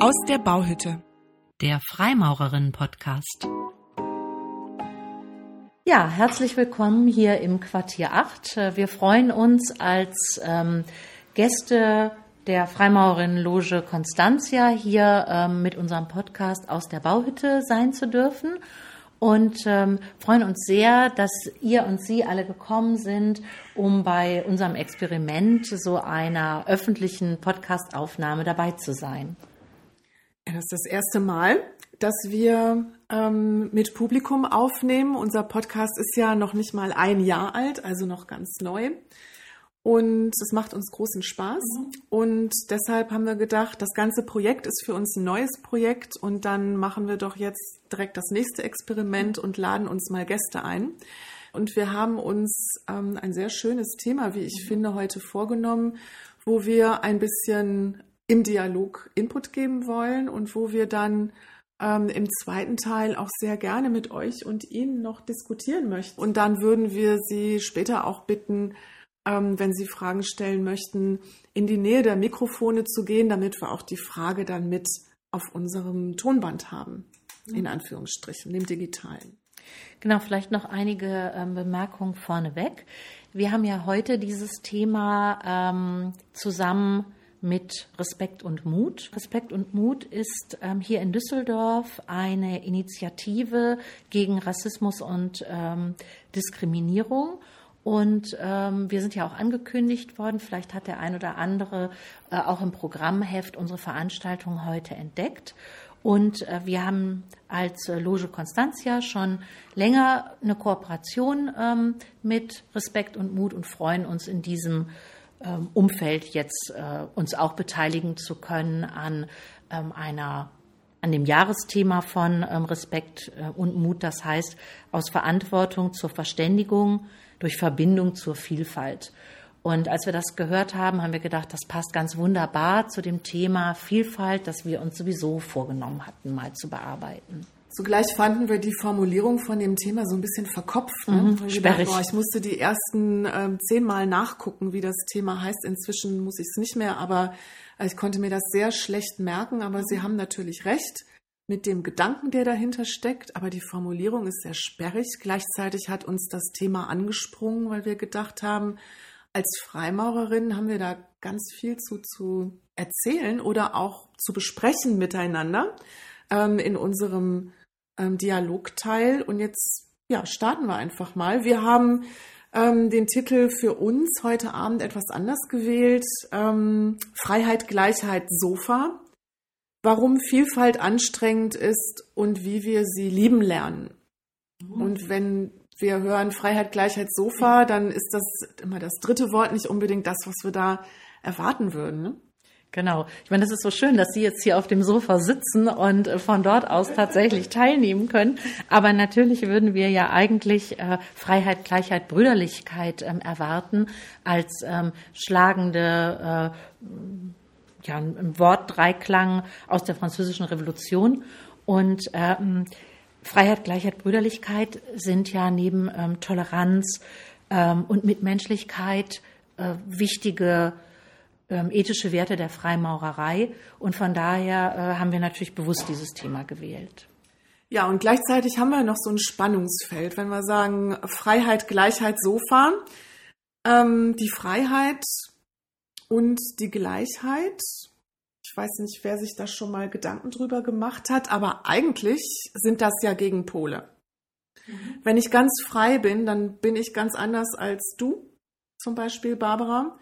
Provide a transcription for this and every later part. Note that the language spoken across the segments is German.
Aus der Bauhütte. Der Freimaurerinnen-Podcast. Ja, herzlich willkommen hier im Quartier 8. Wir freuen uns als ähm, Gäste der Freimaurerinnenloge Constantia hier ähm, mit unserem Podcast aus der Bauhütte sein zu dürfen und ähm, freuen uns sehr, dass ihr und Sie alle gekommen sind, um bei unserem Experiment so einer öffentlichen Podcastaufnahme dabei zu sein. Das ist das erste Mal, dass wir ähm, mit Publikum aufnehmen. Unser Podcast ist ja noch nicht mal ein Jahr alt, also noch ganz neu. Und es macht uns großen Spaß. Mhm. Und deshalb haben wir gedacht, das ganze Projekt ist für uns ein neues Projekt. Und dann machen wir doch jetzt direkt das nächste Experiment und laden uns mal Gäste ein. Und wir haben uns ähm, ein sehr schönes Thema, wie ich finde, heute vorgenommen, wo wir ein bisschen im Dialog Input geben wollen und wo wir dann ähm, im zweiten Teil auch sehr gerne mit euch und Ihnen noch diskutieren möchten. Und dann würden wir Sie später auch bitten, ähm, wenn Sie Fragen stellen möchten, in die Nähe der Mikrofone zu gehen, damit wir auch die Frage dann mit auf unserem Tonband haben, in Anführungsstrichen, dem digitalen. Genau, vielleicht noch einige ähm, Bemerkungen vorneweg. Wir haben ja heute dieses Thema ähm, zusammen mit Respekt und Mut. Respekt und Mut ist ähm, hier in Düsseldorf eine Initiative gegen Rassismus und ähm, Diskriminierung. Und ähm, wir sind ja auch angekündigt worden, vielleicht hat der ein oder andere äh, auch im Programmheft unsere Veranstaltung heute entdeckt. Und äh, wir haben als äh, Loge Constantia schon länger eine Kooperation ähm, mit Respekt und Mut und freuen uns in diesem Umfeld jetzt äh, uns auch beteiligen zu können an ähm, einer an dem Jahresthema von ähm, Respekt äh, und Mut, das heißt aus Verantwortung zur Verständigung durch Verbindung zur Vielfalt. Und als wir das gehört haben, haben wir gedacht, das passt ganz wunderbar zu dem Thema Vielfalt, das wir uns sowieso vorgenommen hatten, mal zu bearbeiten. Zugleich fanden wir die Formulierung von dem Thema so ein bisschen verkopft. Ne? Mhm, sperrig. Gedacht, boah, ich musste die ersten äh, zehnmal nachgucken, wie das Thema heißt. Inzwischen muss ich es nicht mehr, aber äh, ich konnte mir das sehr schlecht merken. Aber Sie haben natürlich recht mit dem Gedanken, der dahinter steckt. Aber die Formulierung ist sehr sperrig. Gleichzeitig hat uns das Thema angesprungen, weil wir gedacht haben, als Freimaurerin haben wir da ganz viel zu, zu erzählen oder auch zu besprechen miteinander ähm, in unserem ähm, Dialogteil. Und jetzt ja, starten wir einfach mal. Wir haben ähm, den Titel für uns heute Abend etwas anders gewählt. Ähm, Freiheit, Gleichheit, Sofa. Warum Vielfalt anstrengend ist und wie wir sie lieben lernen. Mhm. Und wenn wir hören Freiheit, Gleichheit, Sofa, dann ist das immer das dritte Wort nicht unbedingt das, was wir da erwarten würden. Ne? Genau. Ich meine, das ist so schön, dass Sie jetzt hier auf dem Sofa sitzen und äh, von dort aus tatsächlich teilnehmen können. Aber natürlich würden wir ja eigentlich äh, Freiheit, Gleichheit, Brüderlichkeit ähm, erwarten als ähm, schlagende äh, ja, ein Wortdreiklang aus der Französischen Revolution. Und ähm, Freiheit, Gleichheit, Brüderlichkeit sind ja neben ähm, Toleranz ähm, und Mitmenschlichkeit äh, wichtige ähm, ethische Werte der Freimaurerei. Und von daher äh, haben wir natürlich bewusst dieses Thema gewählt. Ja, und gleichzeitig haben wir noch so ein Spannungsfeld, wenn wir sagen Freiheit, Gleichheit, Sofa. Ähm, die Freiheit und die Gleichheit. Ich weiß nicht, wer sich da schon mal Gedanken drüber gemacht hat, aber eigentlich sind das ja Gegenpole. Mhm. Wenn ich ganz frei bin, dann bin ich ganz anders als du, zum Beispiel Barbara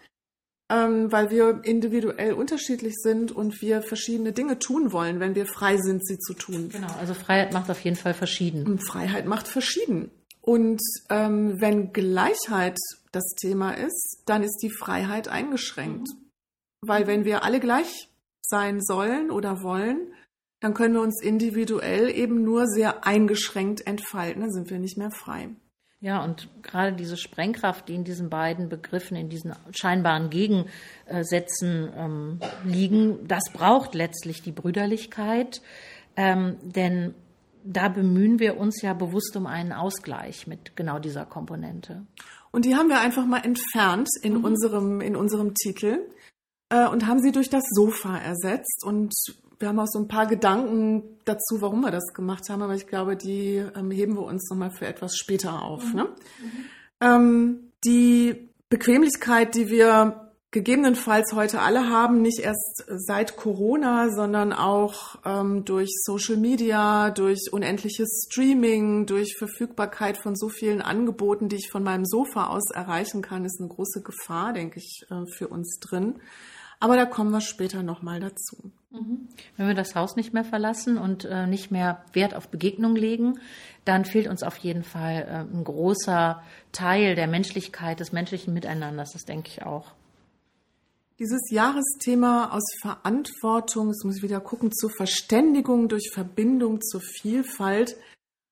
ähm, weil wir individuell unterschiedlich sind und wir verschiedene Dinge tun wollen, wenn wir frei sind, sie zu tun. Genau, also Freiheit macht auf jeden Fall verschieden. Und Freiheit macht verschieden. Und ähm, wenn Gleichheit das Thema ist, dann ist die Freiheit eingeschränkt. Mhm. Weil wenn wir alle gleich sein sollen oder wollen, dann können wir uns individuell eben nur sehr eingeschränkt entfalten, dann sind wir nicht mehr frei. Ja, und gerade diese Sprengkraft, die in diesen beiden Begriffen, in diesen scheinbaren Gegensätzen ähm, liegen, das braucht letztlich die Brüderlichkeit, ähm, denn da bemühen wir uns ja bewusst um einen Ausgleich mit genau dieser Komponente. Und die haben wir einfach mal entfernt in mhm. unserem in unserem Titel äh, und haben sie durch das Sofa ersetzt. Und wir haben auch so ein paar Gedanken dazu, warum wir das gemacht haben, aber ich glaube, die ähm, heben wir uns nochmal für etwas später auf. Mhm. Ne? Mhm. Ähm, die Bequemlichkeit, die wir gegebenenfalls heute alle haben, nicht erst seit Corona, sondern auch ähm, durch Social Media, durch unendliches Streaming, durch Verfügbarkeit von so vielen Angeboten, die ich von meinem Sofa aus erreichen kann, ist eine große Gefahr, denke ich, äh, für uns drin. Aber da kommen wir später nochmal dazu. Mhm. Wenn wir das Haus nicht mehr verlassen und äh, nicht mehr Wert auf Begegnung legen, dann fehlt uns auf jeden Fall äh, ein großer Teil der Menschlichkeit, des menschlichen Miteinanders. Das denke ich auch. Dieses Jahresthema aus Verantwortung, jetzt muss ich wieder gucken, zur Verständigung durch Verbindung zur Vielfalt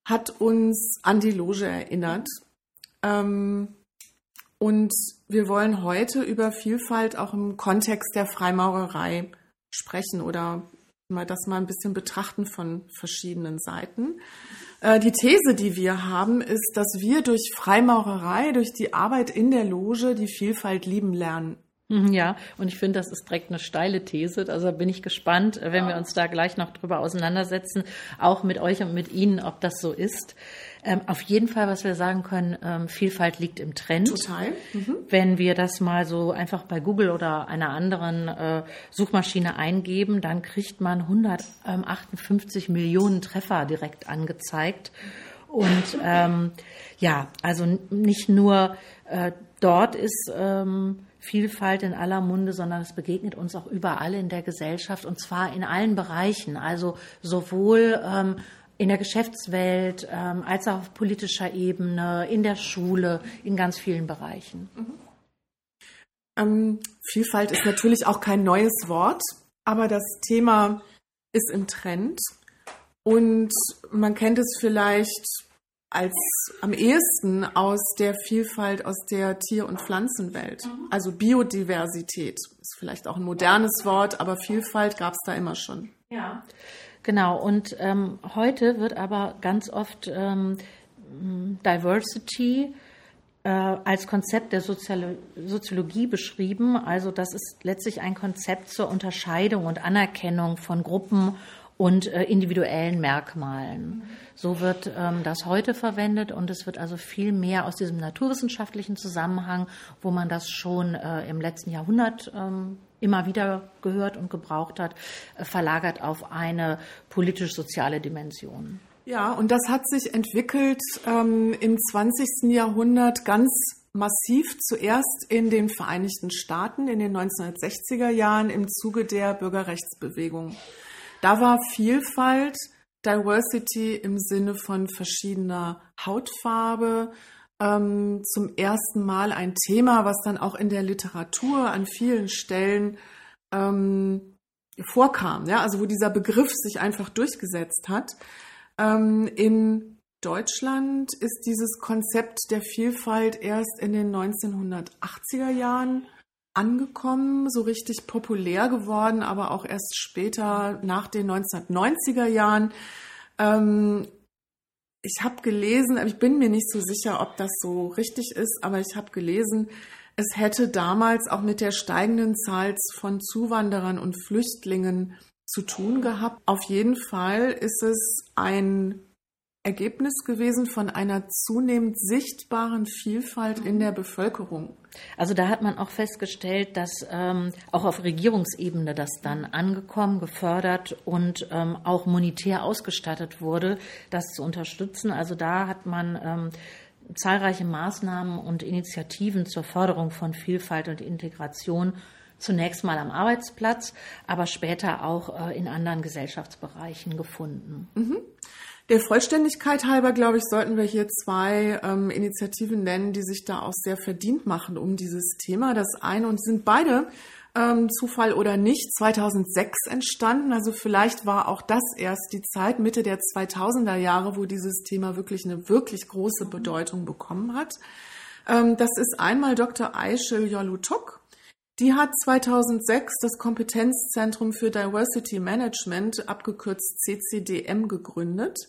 hat uns an die Loge erinnert. Ähm, und wir wollen heute über Vielfalt auch im Kontext der Freimaurerei sprechen oder mal das mal ein bisschen betrachten von verschiedenen Seiten. Äh, die These, die wir haben, ist, dass wir durch Freimaurerei, durch die Arbeit in der Loge die Vielfalt lieben lernen. Mhm, ja, und ich finde, das ist direkt eine steile These. Also bin ich gespannt, wenn wir uns da gleich noch drüber auseinandersetzen, auch mit euch und mit Ihnen, ob das so ist. Ähm, auf jeden Fall, was wir sagen können, ähm, Vielfalt liegt im Trend. Total. Mhm. Wenn wir das mal so einfach bei Google oder einer anderen äh, Suchmaschine eingeben, dann kriegt man 158 Millionen Treffer direkt angezeigt. Und ähm, ja, also nicht nur äh, dort ist ähm, Vielfalt in aller Munde, sondern es begegnet uns auch überall in der Gesellschaft und zwar in allen Bereichen. Also sowohl ähm, in der Geschäftswelt ähm, als auch auf politischer Ebene, in der Schule, in ganz vielen Bereichen. Mhm. Ähm, Vielfalt ist natürlich auch kein neues Wort, aber das Thema ist im Trend und man kennt es vielleicht als am ehesten aus der Vielfalt aus der Tier- und Pflanzenwelt. Also Biodiversität ist vielleicht auch ein modernes Wort, aber Vielfalt gab es da immer schon. Ja. Genau, und ähm, heute wird aber ganz oft ähm, Diversity äh, als Konzept der Sozial Soziologie beschrieben. Also das ist letztlich ein Konzept zur Unterscheidung und Anerkennung von Gruppen und äh, individuellen Merkmalen. So wird ähm, das heute verwendet und es wird also viel mehr aus diesem naturwissenschaftlichen Zusammenhang, wo man das schon äh, im letzten Jahrhundert ähm, immer wieder gehört und gebraucht hat, äh, verlagert auf eine politisch-soziale Dimension. Ja, und das hat sich entwickelt ähm, im 20. Jahrhundert ganz massiv zuerst in den Vereinigten Staaten in den 1960er Jahren im Zuge der Bürgerrechtsbewegung. Da war Vielfalt, Diversity im Sinne von verschiedener Hautfarbe ähm, zum ersten Mal ein Thema, was dann auch in der Literatur an vielen Stellen ähm, vorkam. Ja? Also wo dieser Begriff sich einfach durchgesetzt hat. Ähm, in Deutschland ist dieses Konzept der Vielfalt erst in den 1980er Jahren angekommen, so richtig populär geworden, aber auch erst später nach den 1990er Jahren. Ähm, ich habe gelesen, ich bin mir nicht so sicher, ob das so richtig ist, aber ich habe gelesen, es hätte damals auch mit der steigenden Zahl von Zuwanderern und Flüchtlingen zu tun gehabt. Auf jeden Fall ist es ein Ergebnis gewesen von einer zunehmend sichtbaren Vielfalt in der Bevölkerung. Also da hat man auch festgestellt, dass ähm, auch auf Regierungsebene das dann angekommen, gefördert und ähm, auch monetär ausgestattet wurde, das zu unterstützen. Also da hat man ähm, zahlreiche Maßnahmen und Initiativen zur Förderung von Vielfalt und Integration zunächst mal am Arbeitsplatz, aber später auch äh, in anderen Gesellschaftsbereichen gefunden. Mhm. Der Vollständigkeit halber, glaube ich, sollten wir hier zwei ähm, Initiativen nennen, die sich da auch sehr verdient machen um dieses Thema. Das eine und sind beide ähm, Zufall oder nicht 2006 entstanden. Also vielleicht war auch das erst die Zeit Mitte der 2000er Jahre, wo dieses Thema wirklich eine wirklich große Bedeutung bekommen hat. Ähm, das ist einmal Dr. Aishel Yolutuk. Die hat 2006 das Kompetenzzentrum für Diversity Management, abgekürzt CCDM, gegründet.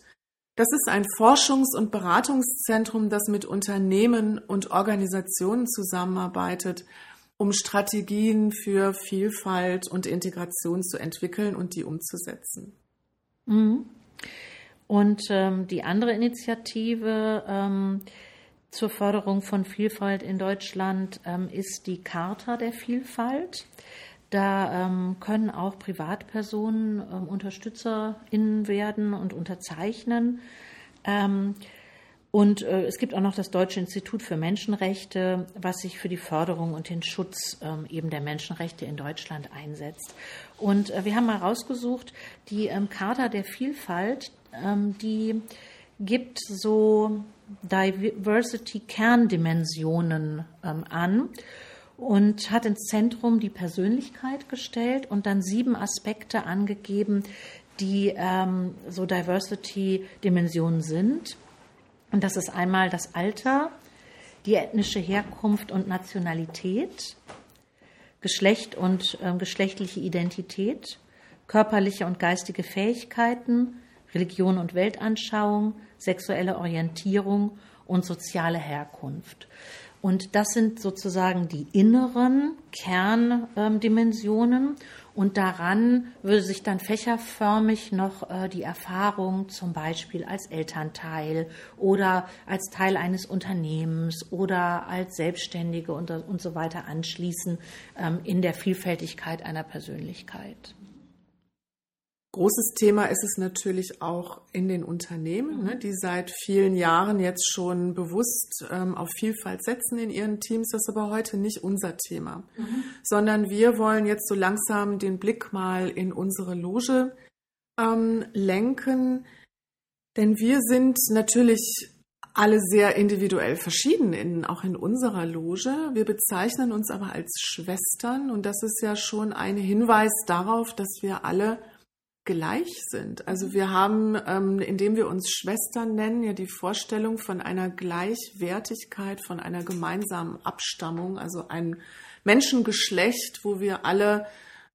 Das ist ein Forschungs- und Beratungszentrum, das mit Unternehmen und Organisationen zusammenarbeitet, um Strategien für Vielfalt und Integration zu entwickeln und die umzusetzen. Mhm. Und ähm, die andere Initiative ähm, zur Förderung von Vielfalt in Deutschland ähm, ist die Charta der Vielfalt. Da ähm, können auch Privatpersonen ähm, UnterstützerInnen werden und unterzeichnen. Ähm, und äh, es gibt auch noch das Deutsche Institut für Menschenrechte, was sich für die Förderung und den Schutz ähm, eben der Menschenrechte in Deutschland einsetzt. Und äh, wir haben mal rausgesucht, die ähm, Charta der Vielfalt, ähm, die gibt so Diversity-Kerndimensionen ähm, an und hat ins Zentrum die Persönlichkeit gestellt und dann sieben Aspekte angegeben, die ähm, so Diversity-Dimensionen sind. Und das ist einmal das Alter, die ethnische Herkunft und Nationalität, Geschlecht und äh, geschlechtliche Identität, körperliche und geistige Fähigkeiten, Religion und Weltanschauung, sexuelle Orientierung und soziale Herkunft. Und das sind sozusagen die inneren Kerndimensionen. Und daran würde sich dann fächerförmig noch äh, die Erfahrung zum Beispiel als Elternteil oder als Teil eines Unternehmens oder als Selbstständige und, so weiter anschließen ähm, in der Vielfältigkeit einer Persönlichkeit. Großes Thema ist es natürlich auch in den Unternehmen, ne, die seit vielen Jahren jetzt schon bewusst ähm, auf Vielfalt setzen in ihren Teams. Das ist aber heute nicht unser Thema, mhm. sondern wir wollen jetzt so langsam den Blick mal in unsere Loge ähm, lenken, denn wir sind natürlich alle sehr individuell verschieden, in, auch in unserer Loge. Wir bezeichnen uns aber als Schwestern und das ist ja schon ein Hinweis darauf, dass wir alle gleich sind. Also wir haben, ähm, indem wir uns Schwestern nennen, ja die Vorstellung von einer Gleichwertigkeit, von einer gemeinsamen Abstammung, also ein Menschengeschlecht, wo wir alle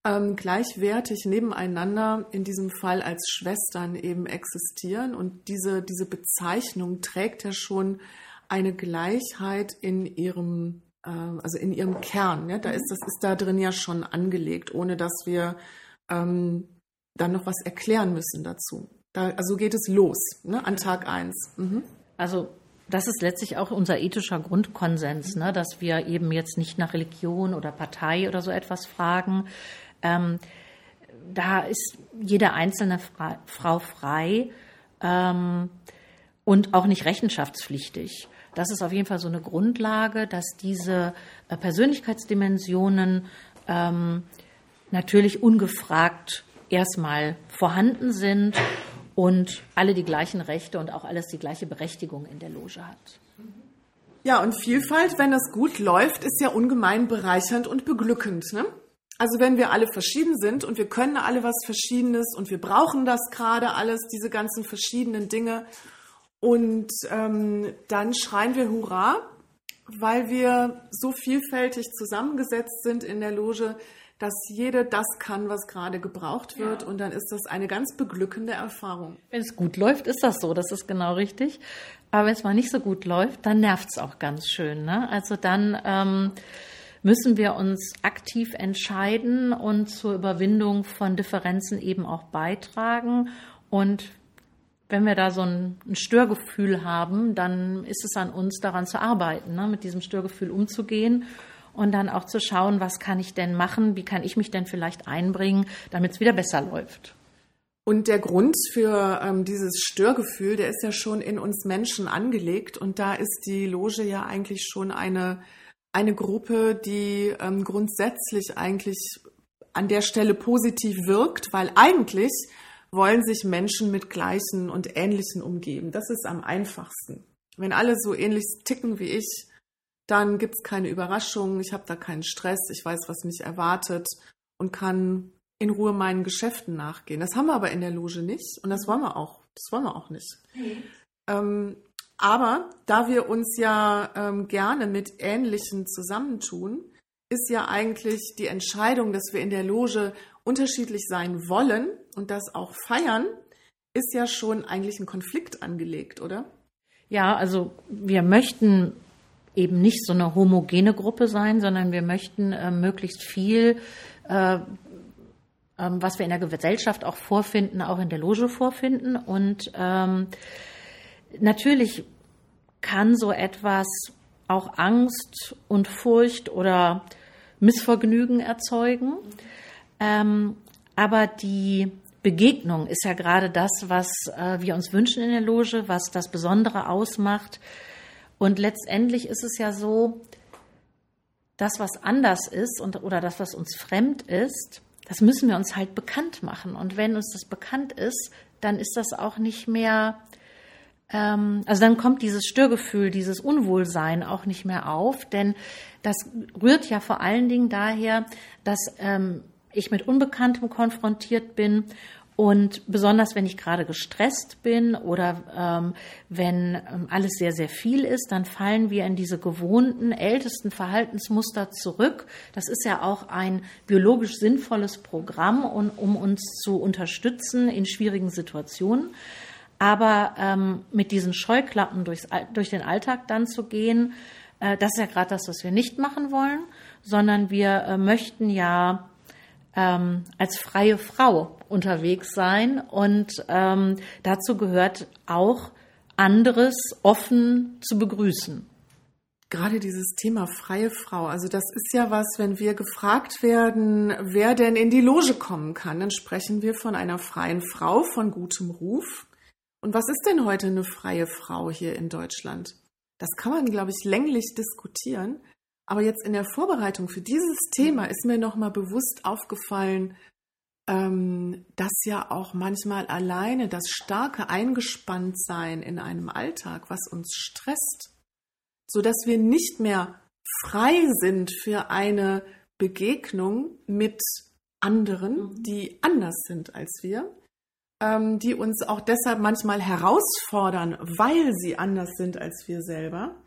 ähm, gleichwertig nebeneinander, in diesem Fall als Schwestern eben existieren. Und diese, diese Bezeichnung trägt ja schon eine Gleichheit in ihrem, äh, also in ihrem Kern. Ja? Da ist, das ist da drin ja schon angelegt, ohne dass wir ähm, dann noch was erklären müssen dazu. Da, also geht es los ne, an Tag 1. Mhm. Also das ist letztlich auch unser ethischer Grundkonsens, ne, dass wir eben jetzt nicht nach Religion oder Partei oder so etwas fragen. Ähm, da ist jede einzelne Fra Frau frei ähm, und auch nicht rechenschaftspflichtig. Das ist auf jeden Fall so eine Grundlage, dass diese äh, Persönlichkeitsdimensionen ähm, natürlich ungefragt erstmal vorhanden sind und alle die gleichen Rechte und auch alles die gleiche Berechtigung in der Loge hat. Ja, und Vielfalt, wenn das gut läuft, ist ja ungemein bereichernd und beglückend. Ne? Also wenn wir alle verschieden sind und wir können alle was Verschiedenes und wir brauchen das gerade alles, diese ganzen verschiedenen Dinge. Und ähm, dann schreien wir Hurra, weil wir so vielfältig zusammengesetzt sind in der Loge, dass jede das kann, was gerade gebraucht wird. Ja. Und dann ist das eine ganz beglückende Erfahrung. Wenn es gut läuft, ist das so. Das ist genau richtig. Aber wenn es mal nicht so gut läuft, dann nervt es auch ganz schön. Ne? Also dann ähm, müssen wir uns aktiv entscheiden und zur Überwindung von Differenzen eben auch beitragen. Und wenn wir da so ein, ein, Störgefühl haben, dann ist es an uns, daran zu arbeiten, ne? mit diesem Störgefühl umzugehen und dann auch zu schauen, was kann ich denn machen, wie kann ich mich denn vielleicht einbringen, damit es wieder besser läuft. Und der Grund für ähm, dieses Störgefühl, der ist ja schon in uns Menschen angelegt. Und da ist die Loge ja eigentlich schon eine, eine Gruppe, die ähm, grundsätzlich eigentlich an der Stelle positiv wirkt, weil eigentlich wollen sich Menschen mit gleichen und ähnlichen umgeben. Das ist am einfachsten. Wenn alle so ähnlich ticken wie ich, dann gibt es keine Überraschungen, ich habe da keinen Stress, ich weiß, was mich erwartet und kann in Ruhe meinen Geschäften nachgehen. Das haben wir aber in der Loge nicht und das wollen wir auch. Das wollen wir auch nicht. Mhm. Ähm, aber da wir uns ja ähm, gerne mit Ähnlichen zusammentun, ist ja eigentlich die Entscheidung, dass wir in der Loge unterschiedlich sein wollen und das auch feiern, ist ja schon eigentlich ein Konflikt angelegt, oder? Ja, also wir möchten eben nicht so eine homogene Gruppe sein, sondern wir möchten äh, möglichst viel, äh, ähm, was wir in der Gesellschaft auch vorfinden, auch in der Loge vorfinden. Und ähm, natürlich kann so etwas auch Angst und Furcht oder Missvergnügen erzeugen. Ähm, aber die Begegnung ist ja gerade das, was äh, wir uns wünschen in der Loge, was das Besondere ausmacht. Und letztendlich ist es ja so, das, was anders ist und, oder das, was uns fremd ist, das müssen wir uns halt bekannt machen. Und wenn uns das bekannt ist, dann ist das auch nicht mehr, ähm, also dann kommt dieses Störgefühl, dieses Unwohlsein auch nicht mehr auf, denn das rührt ja vor allen Dingen daher, dass ähm, ich mit Unbekanntem konfrontiert bin und besonders wenn ich gerade gestresst bin oder ähm, wenn ähm, alles sehr, sehr viel ist, dann fallen wir in diese gewohnten, ältesten Verhaltensmuster zurück. Das ist ja auch ein biologisch sinnvolles Programm, um, um uns zu unterstützen in schwierigen Situationen. Aber ähm, mit diesen Scheuklappen durchs, durch den Alltag dann zu gehen, äh, das ist ja gerade das, was wir nicht machen wollen, sondern wir äh, möchten ja ähm, als freie Frau unterwegs sein. Und ähm, dazu gehört auch anderes offen zu begrüßen. Gerade dieses Thema freie Frau, also das ist ja was, wenn wir gefragt werden, wer denn in die Loge kommen kann, dann sprechen wir von einer freien Frau von gutem Ruf. Und was ist denn heute eine freie Frau hier in Deutschland? Das kann man, glaube ich, länglich diskutieren. Aber jetzt in der Vorbereitung für dieses Thema ist mir nochmal bewusst aufgefallen, ähm, dass ja auch manchmal alleine das starke Eingespanntsein in einem Alltag, was uns stresst, so dass wir nicht mehr frei sind für eine Begegnung mit anderen, mhm. die anders sind als wir, ähm, die uns auch deshalb manchmal herausfordern, weil sie anders sind als wir selber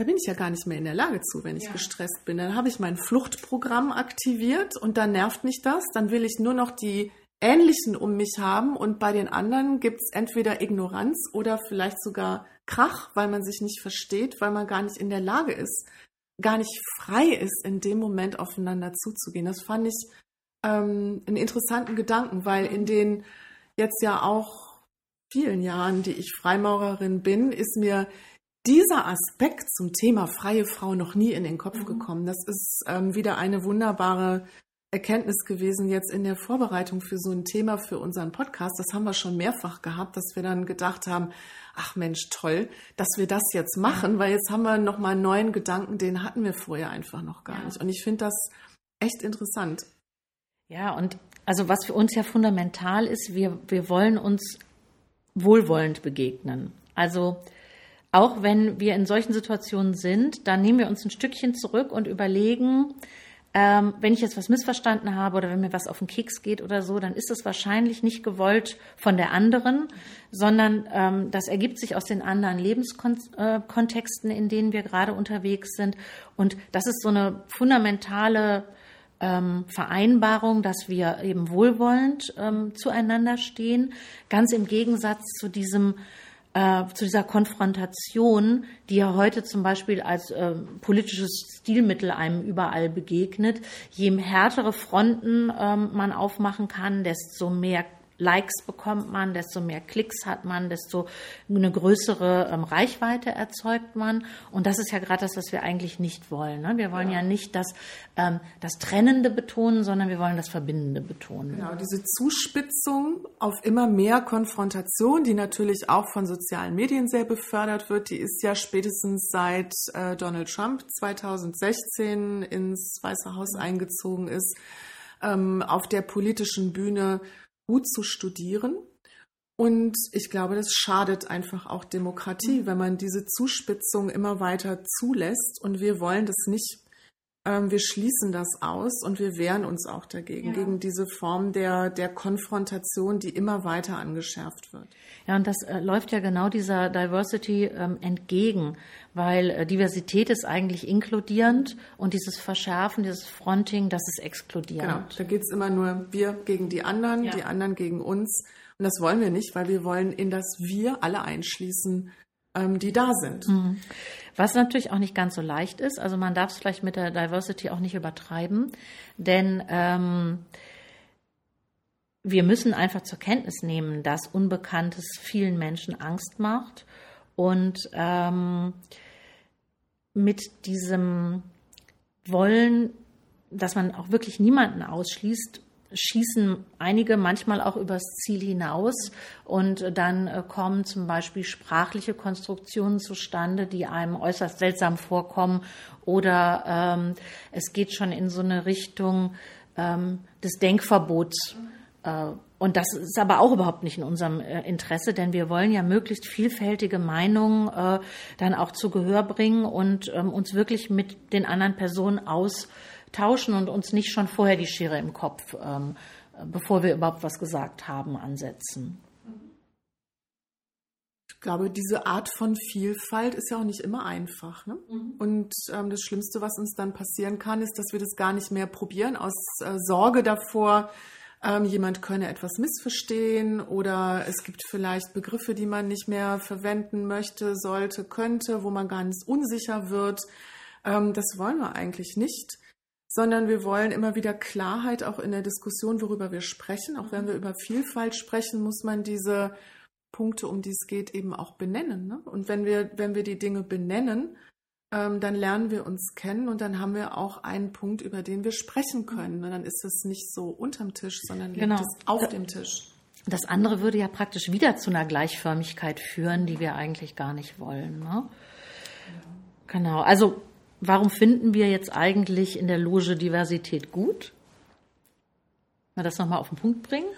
da bin ich ja gar nicht mehr in der Lage zu, wenn ich ja. gestresst bin. Dann habe ich mein Fluchtprogramm aktiviert und dann nervt mich das. Dann will ich nur noch die Ähnlichen um mich haben und bei den anderen gibt es entweder Ignoranz oder vielleicht sogar Krach, weil man sich nicht versteht, weil man gar nicht in der Lage ist, gar nicht frei ist, in dem Moment aufeinander zuzugehen. Das fand ich ähm, einen interessanten Gedanken, weil in den jetzt ja auch vielen Jahren, die ich Freimaurerin bin, ist mir dieser Aspekt zum Thema freie Frau noch nie in den Kopf mhm. gekommen. Das ist ähm, wieder eine wunderbare Erkenntnis gewesen jetzt in der Vorbereitung für so ein Thema für unseren Podcast. Das haben wir schon mehrfach gehabt, dass wir dann gedacht haben, ach Mensch, toll, dass wir das jetzt machen, weil jetzt haben wir noch mal einen neuen Gedanken, den hatten wir vorher einfach noch gar ja. nicht. Und ich finde das echt interessant. Ja, und also was für uns ja fundamental ist, wir, wir wollen uns wohlwollend begegnen. Also auch wenn wir in solchen Situationen sind, dann nehmen wir uns ein Stückchen zurück und überlegen, ähm, wenn ich jetzt was missverstanden habe oder wenn mir was auf den Keks geht oder so, dann ist es wahrscheinlich nicht gewollt von der anderen, sondern ähm, das ergibt sich aus den anderen Lebenskontexten, in denen wir gerade unterwegs sind. Und das ist so eine fundamentale ähm, Vereinbarung, dass wir eben wohlwollend ähm, zueinander stehen, ganz im Gegensatz zu diesem äh, zu dieser Konfrontation, die ja heute zum Beispiel als äh, politisches Stilmittel einem überall begegnet. Je härtere Fronten ähm, man aufmachen kann, desto mehr Likes bekommt man, desto mehr Klicks hat man, desto eine größere ähm, Reichweite erzeugt man. Und das ist ja gerade das, was wir eigentlich nicht wollen. Ne? Wir wollen ja. ja, nicht das, ähm, das Trennende betonen, sondern wir wollen das Verbindende betonen. Genau, diese Zuspitzung auf immer mehr Konfrontation, die natürlich auch von sozialen Medien sehr befördert wird, die ist ja spätestens seit äh, Donald Trump 2016 ins Weiße Haus eingezogen ist, ähm, auf der politischen Bühne gut zu studieren. Und ich glaube, das schadet einfach auch Demokratie, mhm. wenn man diese Zuspitzung immer weiter zulässt. Und wir wollen das nicht. Ähm, wir schließen das aus und wir wehren uns auch dagegen, ja. gegen diese Form der, der Konfrontation, die immer weiter angeschärft wird. Ja, und das äh, läuft ja genau dieser Diversity ähm, entgegen, weil äh, Diversität ist eigentlich inkludierend und dieses Verschärfen, dieses Fronting, das ist exkludierend. Genau, da geht es immer nur wir gegen die anderen, ja. die anderen gegen uns. Und das wollen wir nicht, weil wir wollen in das Wir alle einschließen, ähm, die da sind. Mhm. Was natürlich auch nicht ganz so leicht ist. Also man darf es vielleicht mit der Diversity auch nicht übertreiben, denn ähm, wir müssen einfach zur Kenntnis nehmen, dass Unbekanntes vielen Menschen Angst macht und ähm, mit diesem Wollen, dass man auch wirklich niemanden ausschließt, schießen einige manchmal auch übers Ziel hinaus und dann äh, kommen zum Beispiel sprachliche Konstruktionen zustande, die einem äußerst seltsam vorkommen oder ähm, es geht schon in so eine Richtung ähm, des Denkverbots. Äh, und das ist aber auch überhaupt nicht in unserem äh, Interesse, denn wir wollen ja möglichst vielfältige Meinungen dann auch zu Gehör bringen und ähm, uns wirklich mit den anderen Personen aus tauschen und uns nicht schon vorher die Schere im Kopf, ähm, bevor wir überhaupt was gesagt haben, ansetzen. Ich glaube, diese Art von Vielfalt ist ja auch nicht immer einfach. Ne? Mhm. Und ähm, das Schlimmste, was uns dann passieren kann, ist, dass wir das gar nicht mehr probieren, aus äh, Sorge davor, ähm, jemand könne etwas missverstehen oder es gibt vielleicht Begriffe, die man nicht mehr verwenden möchte, sollte, könnte, wo man ganz unsicher wird. Ähm, das wollen wir eigentlich nicht sondern wir wollen immer wieder Klarheit auch in der Diskussion, worüber wir sprechen. Auch wenn wir über Vielfalt sprechen, muss man diese Punkte, um die es geht, eben auch benennen. Ne? Und wenn wir, wenn wir die Dinge benennen, ähm, dann lernen wir uns kennen und dann haben wir auch einen Punkt, über den wir sprechen können. Und dann ist es nicht so unterm Tisch, sondern liegt genau. es auf dem Tisch. Das andere würde ja praktisch wieder zu einer Gleichförmigkeit führen, die wir eigentlich gar nicht wollen. Ne? Genau. Also warum finden wir jetzt eigentlich in der Loge Diversität gut? Mal das nochmal auf den Punkt bringen.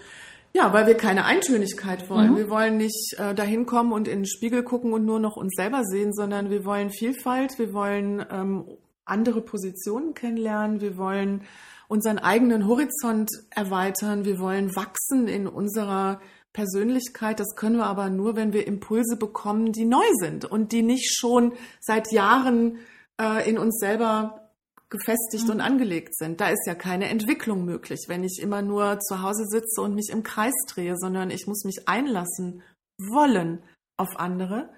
Ja, weil wir keine Eintönigkeit wollen. Mhm. Wir wollen nicht äh, dahin kommen und in den Spiegel gucken und nur noch uns selber sehen, sondern wir wollen Vielfalt, wir wollen ähm, andere Positionen kennenlernen, wir wollen unseren eigenen Horizont erweitern, wir wollen wachsen in unserer Persönlichkeit. Das können wir aber nur, wenn wir Impulse bekommen, die neu sind und die nicht schon seit Jahren äh, in uns selber gefestigt mhm. und angelegt sind. Da ist ja keine Entwicklung möglich, wenn ich immer nur zu Hause sitze und mich im Kreis drehe, sondern ich muss mich einlassen wollen auf andere.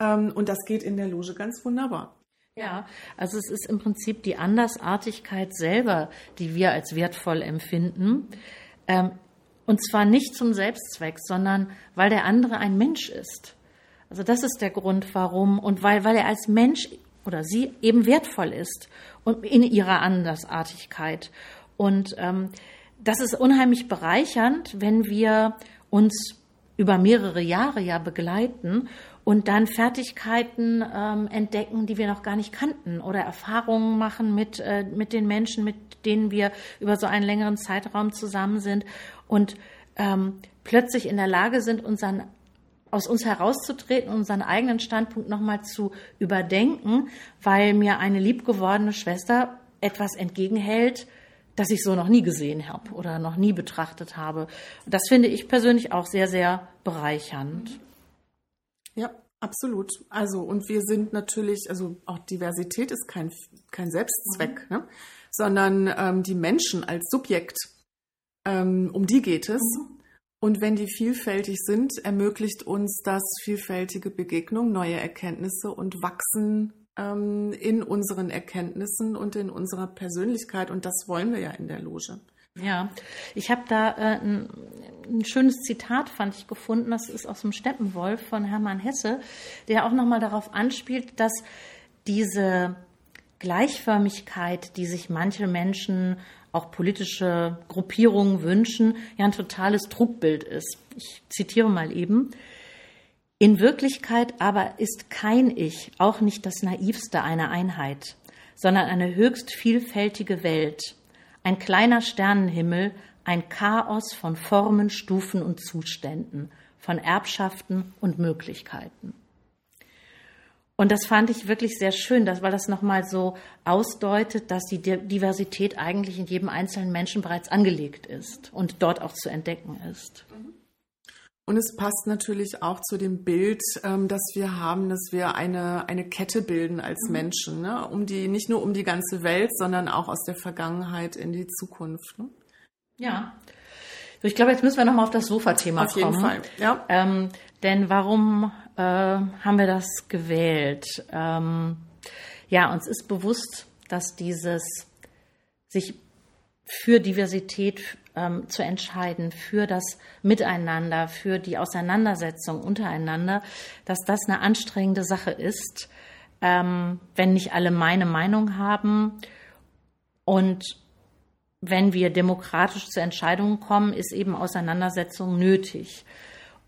Ähm, und das geht in der Loge ganz wunderbar. Ja, also es ist im Prinzip die Andersartigkeit selber, die wir als wertvoll empfinden. Ähm, und zwar nicht zum Selbstzweck, sondern weil der andere ein Mensch ist. Also das ist der Grund, warum und weil, weil er als Mensch oder sie eben wertvoll ist und in ihrer Andersartigkeit. Und ähm, das ist unheimlich bereichernd, wenn wir uns über mehrere Jahre ja begleiten und dann Fertigkeiten ähm, entdecken, die wir noch gar nicht kannten oder Erfahrungen machen mit, äh, mit den Menschen, mit denen wir über so einen längeren Zeitraum zusammen sind und ähm, plötzlich in der Lage sind, unseren aus uns herauszutreten, unseren eigenen Standpunkt nochmal zu überdenken, weil mir eine liebgewordene Schwester etwas entgegenhält, das ich so noch nie gesehen habe oder noch nie betrachtet habe. Das finde ich persönlich auch sehr, sehr bereichernd. Ja, absolut. Also, und wir sind natürlich, also auch Diversität ist kein, kein Selbstzweck, mhm. ne? sondern ähm, die Menschen als Subjekt, ähm, um die geht es. Mhm. Und wenn die vielfältig sind, ermöglicht uns das vielfältige Begegnung, neue Erkenntnisse und Wachsen ähm, in unseren Erkenntnissen und in unserer Persönlichkeit. Und das wollen wir ja in der Loge. Ja, ich habe da äh, ein, ein, schönes Zitat, fand ich gefunden. Das ist aus dem Steppenwolf von Hermann Hesse, der auch nochmal darauf anspielt, dass diese Gleichförmigkeit, die sich manche Menschen auch politische Gruppierungen wünschen, ja ein totales Trugbild ist. Ich zitiere mal eben. In Wirklichkeit aber ist kein Ich auch nicht das naivste einer Einheit, sondern eine höchst vielfältige Welt, ein kleiner Sternenhimmel, ein Chaos von Formen, Stufen und Zuständen, von Erbschaften und Möglichkeiten. Und das fand ich wirklich sehr schön, dass, weil das nochmal so ausdeutet, dass die Diversität eigentlich in jedem einzelnen Menschen bereits angelegt ist und dort auch zu entdecken ist. Und es passt natürlich auch zu dem Bild, ähm, das wir haben, dass wir eine, eine Kette bilden als mhm. Menschen, ne? um die, nicht nur um die ganze Welt, sondern auch aus der Vergangenheit in die Zukunft. Ne? Ja. Ich glaube, jetzt müssen wir nochmal auf das Sofa-Thema kommen. Auf jeden Fall, ja. Ähm, denn warum äh, haben wir das gewählt? Ähm, Ja, uns ist bewusst, dass dieses sich für Diversität ähm, zu entscheiden, für das Miteinander, für die Auseinandersetzung untereinander, dass das eine anstrengende Sache ist, ähm, wenn nicht alle meine Meinung haben. Und wenn wir demokratisch zu Entscheidungen kommen, ist eben Auseinandersetzung nötig.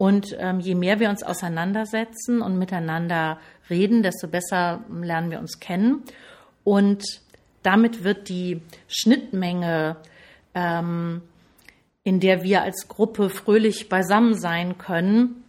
Und ähm, je mehr wir uns auseinandersetzen und miteinander reden, desto besser lernen wir uns kennen. Und damit wird die Schnittmenge, ähm, in der wir als Gruppe fröhlich beisammen sein können,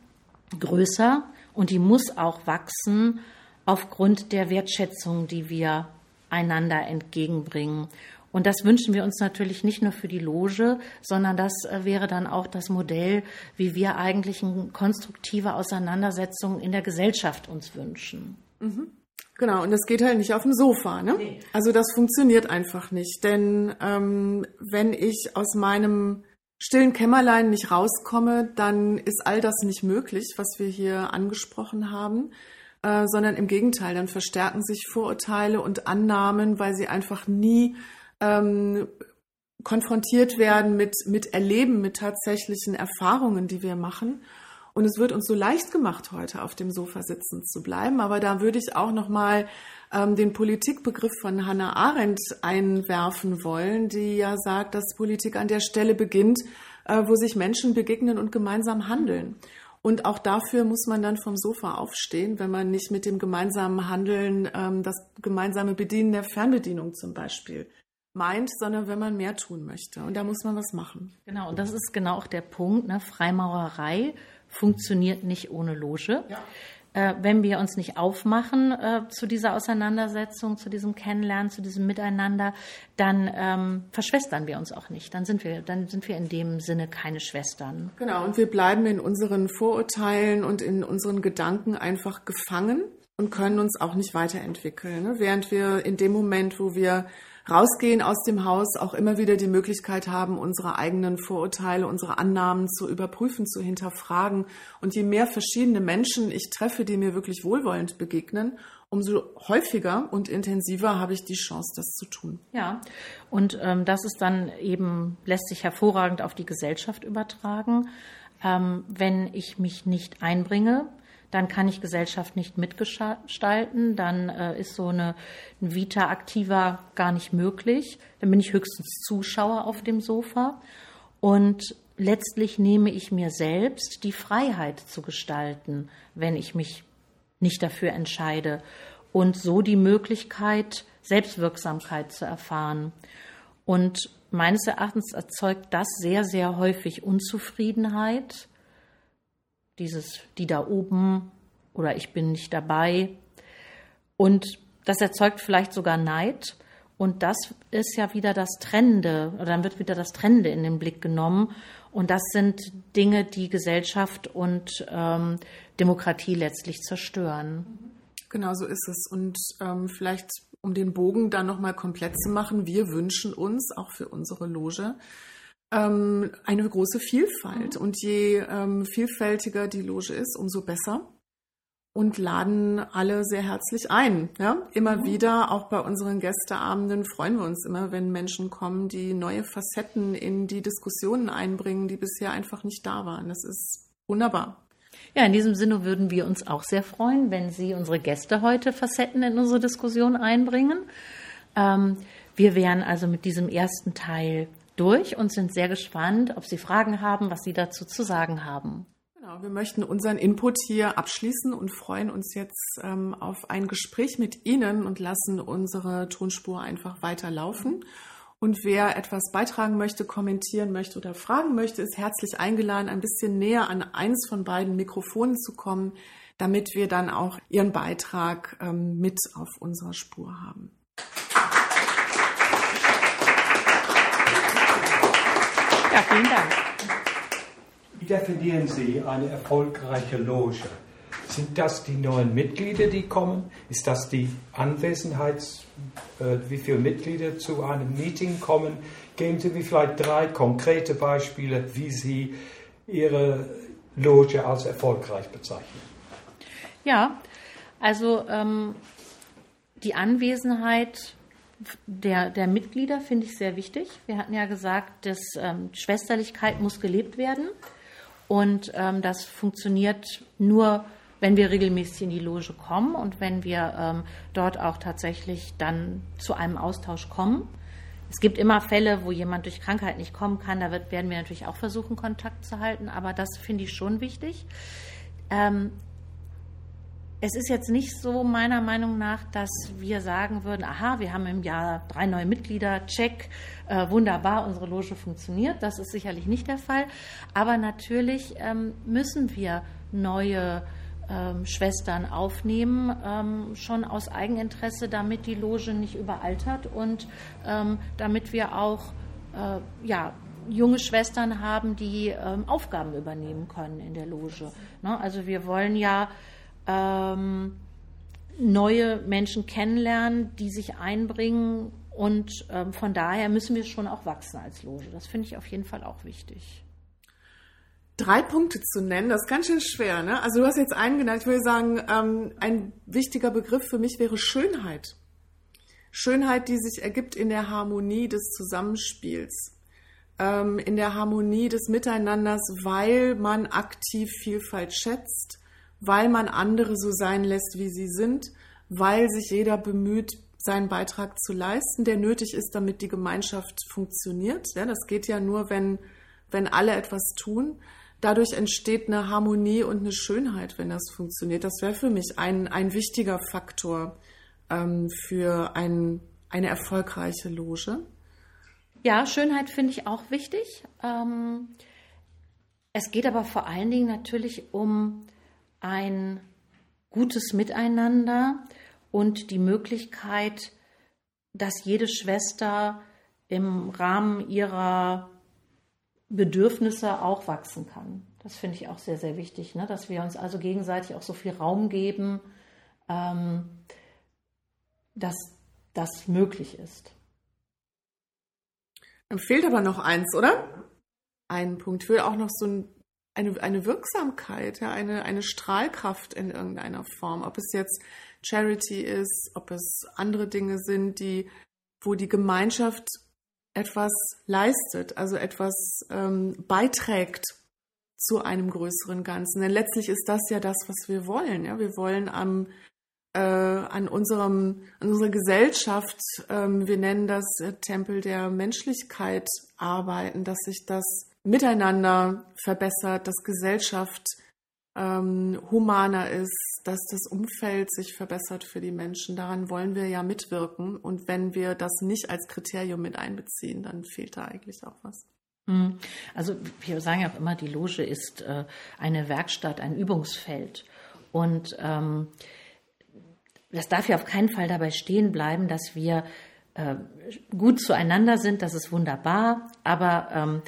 größer und die muss auch wachsen aufgrund der Wertschätzung, die wir einander entgegenbringen. Und das wünschen wir uns natürlich nicht nur für die Loge, sondern das äh, wäre dann auch das Modell, wie wir eigentlich eine konstruktive Auseinandersetzung in der Gesellschaft uns wünschen. Mhm. Genau, und das geht halt nicht auf dem Sofa. Ne? Nee. Also das funktioniert einfach nicht. Denn ähm, wenn ich aus meinem stillen Kämmerlein nicht rauskomme, dann ist all das nicht möglich, was wir hier angesprochen haben. Äh, sondern im Gegenteil, dann verstärken sich Vorurteile und Annahmen, weil sie einfach nie ähm, konfrontiert werden mit, mit Erleben, mit tatsächlichen Erfahrungen, die wir machen. Und es wird uns so leicht gemacht, heute auf dem Sofa sitzen zu bleiben. Aber da würde ich auch noch mal ähm, den Politikbegriff von Hannah Arendt einwerfen wollen, die ja sagt, dass Politik an der Stelle beginnt, äh, wo sich Menschen begegnen und gemeinsam handeln. Und auch dafür muss man dann vom Sofa aufstehen, wenn man nicht mit dem gemeinsamen Handeln ähm, das gemeinsame Bedienen der Fernbedienung zum Beispiel meint, sondern wenn man mehr tun möchte. Und da muss man was machen. Genau, und das ist genau auch der Punkt. Ne? Freimaurerei funktioniert nicht ohne Loge. Ja. Äh, wenn wir uns nicht aufmachen äh, zu dieser Auseinandersetzung, zu diesem Kennenlernen, zu diesem Miteinander, dann ähm, verschwestern wir uns auch nicht. Dann sind wir, dann sind wir in dem Sinne keine Schwestern. Genau, und wir bleiben in unseren Vorurteilen und in unseren Gedanken einfach gefangen und können uns auch nicht weiterentwickeln. Ne? Während wir in dem Moment, wo wir rausgehen aus dem Haus, auch immer wieder die Möglichkeit haben, unsere eigenen Vorurteile, unsere Annahmen zu überprüfen, zu hinterfragen. Und je mehr verschiedene Menschen ich treffe, die mir wirklich wohlwollend begegnen, umso häufiger und intensiver habe ich die Chance, das zu tun. Ja, und ähm, das ist dann eben, lässt sich hervorragend auf die Gesellschaft übertragen. Ähm, wenn ich mich nicht einbringe, dann kann ich Gesellschaft nicht mitgestalten, dann äh, ist so eine, ein Vita aktiver gar nicht möglich. Dann bin ich höchstens Zuschauer auf dem Sofa und letztlich nehme ich mir selbst die Freiheit zu gestalten, wenn ich mich nicht dafür entscheide und so die Möglichkeit, Selbstwirksamkeit zu erfahren. Und meines Erachtens erzeugt das sehr, sehr häufig Unzufriedenheit dieses, die da oben oder ich bin nicht dabei. Und das erzeugt vielleicht sogar Neid. Und das ist ja wieder das Trennende, oder dann wird wieder das Trennende in den Blick genommen. Und das sind Dinge, die Gesellschaft und ähm, Demokratie letztlich zerstören. Genau so ist es. Und ähm, vielleicht, um den Bogen dann nochmal komplett zu machen, wir wünschen uns auch für unsere Loge, ähm, eine große Vielfalt. Und je ähm, vielfältiger die Loge ist, umso besser. Und laden alle sehr herzlich ein. Ja? Immer mhm. wieder, auch bei unseren Gästeabenden, freuen wir uns immer, wenn Menschen kommen, die neue Facetten in die Diskussionen einbringen, die bisher einfach nicht da waren. Das ist wunderbar. Ja, in diesem Sinne würden wir uns auch sehr freuen, wenn Sie unsere Gäste heute Facetten in unsere Diskussion einbringen. Ähm, wir wären also mit diesem ersten Teil durch und sind sehr gespannt, ob Sie Fragen haben, was Sie dazu zu sagen haben. Genau, wir möchten unseren Input hier abschließen und freuen uns jetzt ähm, auf ein Gespräch mit Ihnen und lassen unsere Tonspur einfach weiterlaufen. Und wer etwas beitragen möchte, kommentieren möchte oder fragen möchte, ist herzlich eingeladen, ein bisschen näher an eins von beiden Mikrofonen zu kommen, damit wir dann auch Ihren Beitrag ähm, mit auf unserer Spur haben. Ja, vielen Dank. Wie definieren Sie eine erfolgreiche Loge? Sind das die neuen Mitglieder, die kommen? Ist das die Anwesenheit, äh, wie viele Mitglieder zu einem Meeting kommen? Geben Sie mir vielleicht drei konkrete Beispiele, wie Sie Ihre Loge als erfolgreich bezeichnen. Ja, also ähm, die Anwesenheit der, der Mitglieder finde ich sehr wichtig. Wir hatten ja gesagt, dass ähm, Schwesterlichkeit muss gelebt werden. Und ähm, das funktioniert nur, wenn wir regelmäßig in die Loge kommen und wenn wir ähm, dort auch tatsächlich dann zu einem Austausch kommen. Es gibt immer Fälle, wo jemand durch Krankheit nicht kommen kann. Da wird, werden wir natürlich auch versuchen, Kontakt zu halten. Aber das finde ich schon wichtig. Es ist jetzt nicht so meiner Meinung nach, dass wir sagen würden, aha, wir haben im Jahr drei neue Mitglieder, check, äh, wunderbar, unsere Loge funktioniert. Das ist sicherlich nicht der Fall. Aber natürlich ähm, müssen wir neue ähm, Schwestern aufnehmen, ähm, schon aus Eigeninteresse, damit die Loge nicht überaltert und ähm, damit wir auch äh, ja, junge Schwestern haben, die ähm, Aufgaben übernehmen können in der Loge. Ne? Also wir wollen ja ähm, neue Menschen kennenlernen, die sich einbringen. Und ähm, von daher müssen wir schon auch wachsen als Loge. Das finde ich auf jeden Fall auch wichtig. Drei Punkte zu nennen, das ist ganz schön schwer. Ne? Also du hast jetzt einen genannt. Ich würde sagen, ähm, ein wichtiger Begriff für mich wäre Schönheit. Schönheit, die sich ergibt in der Harmonie des Zusammenspiels, ähm, in der Harmonie des Miteinanders, weil man aktiv Vielfalt schätzt, weil man andere so sein lässt, wie sie sind, weil sich jeder bemüht, seinen Beitrag zu leisten, der nötig ist, damit die Gemeinschaft funktioniert. Ja, das geht ja nur, wenn, wenn alle etwas tun. Dadurch entsteht eine Harmonie und eine Schönheit, wenn das funktioniert. Das wäre für mich ein, ein wichtiger Faktor ähm, für ein, eine erfolgreiche Loge. Ja, Schönheit finde ich auch wichtig. Ähm, es geht aber vor allen Dingen natürlich um ein gutes Miteinander und die Möglichkeit, dass jede Schwester im Rahmen ihrer Bedürfnisse auch wachsen kann. Das finde ich auch sehr, sehr wichtig, ne? dass wir uns also gegenseitig auch so viel Raum geben, ähm, dass das möglich ist. Fehlt aber noch eins, oder? Ein Punkt. Ich will auch noch so ein eine, eine Wirksamkeit, ja, eine, eine Strahlkraft in irgendeiner Form. Ob es jetzt Charity ist, ob es andere Dinge sind, die, wo die Gemeinschaft etwas leistet, also etwas ähm, beiträgt zu einem größeren Ganzen. Denn letztlich ist das ja das, was wir wollen. Ja? Wir wollen am, äh, an, unserem, an unserer Gesellschaft, ähm, wir nennen das äh, Tempel der Menschlichkeit, arbeiten, dass sich das Miteinander verbessert, dass Gesellschaft ähm, humaner ist, dass das Umfeld sich verbessert für die Menschen. Daran wollen wir ja mitwirken. Und wenn wir das nicht als Kriterium mit einbeziehen, dann fehlt da eigentlich auch was. Hm. Also wir sagen ja auch immer, die Loge ist äh, eine Werkstatt, ein Übungsfeld. Und ähm, das darf ja auf keinen Fall dabei stehen bleiben, dass wir äh, gut zueinander sind. Das ist wunderbar. Aber ähm,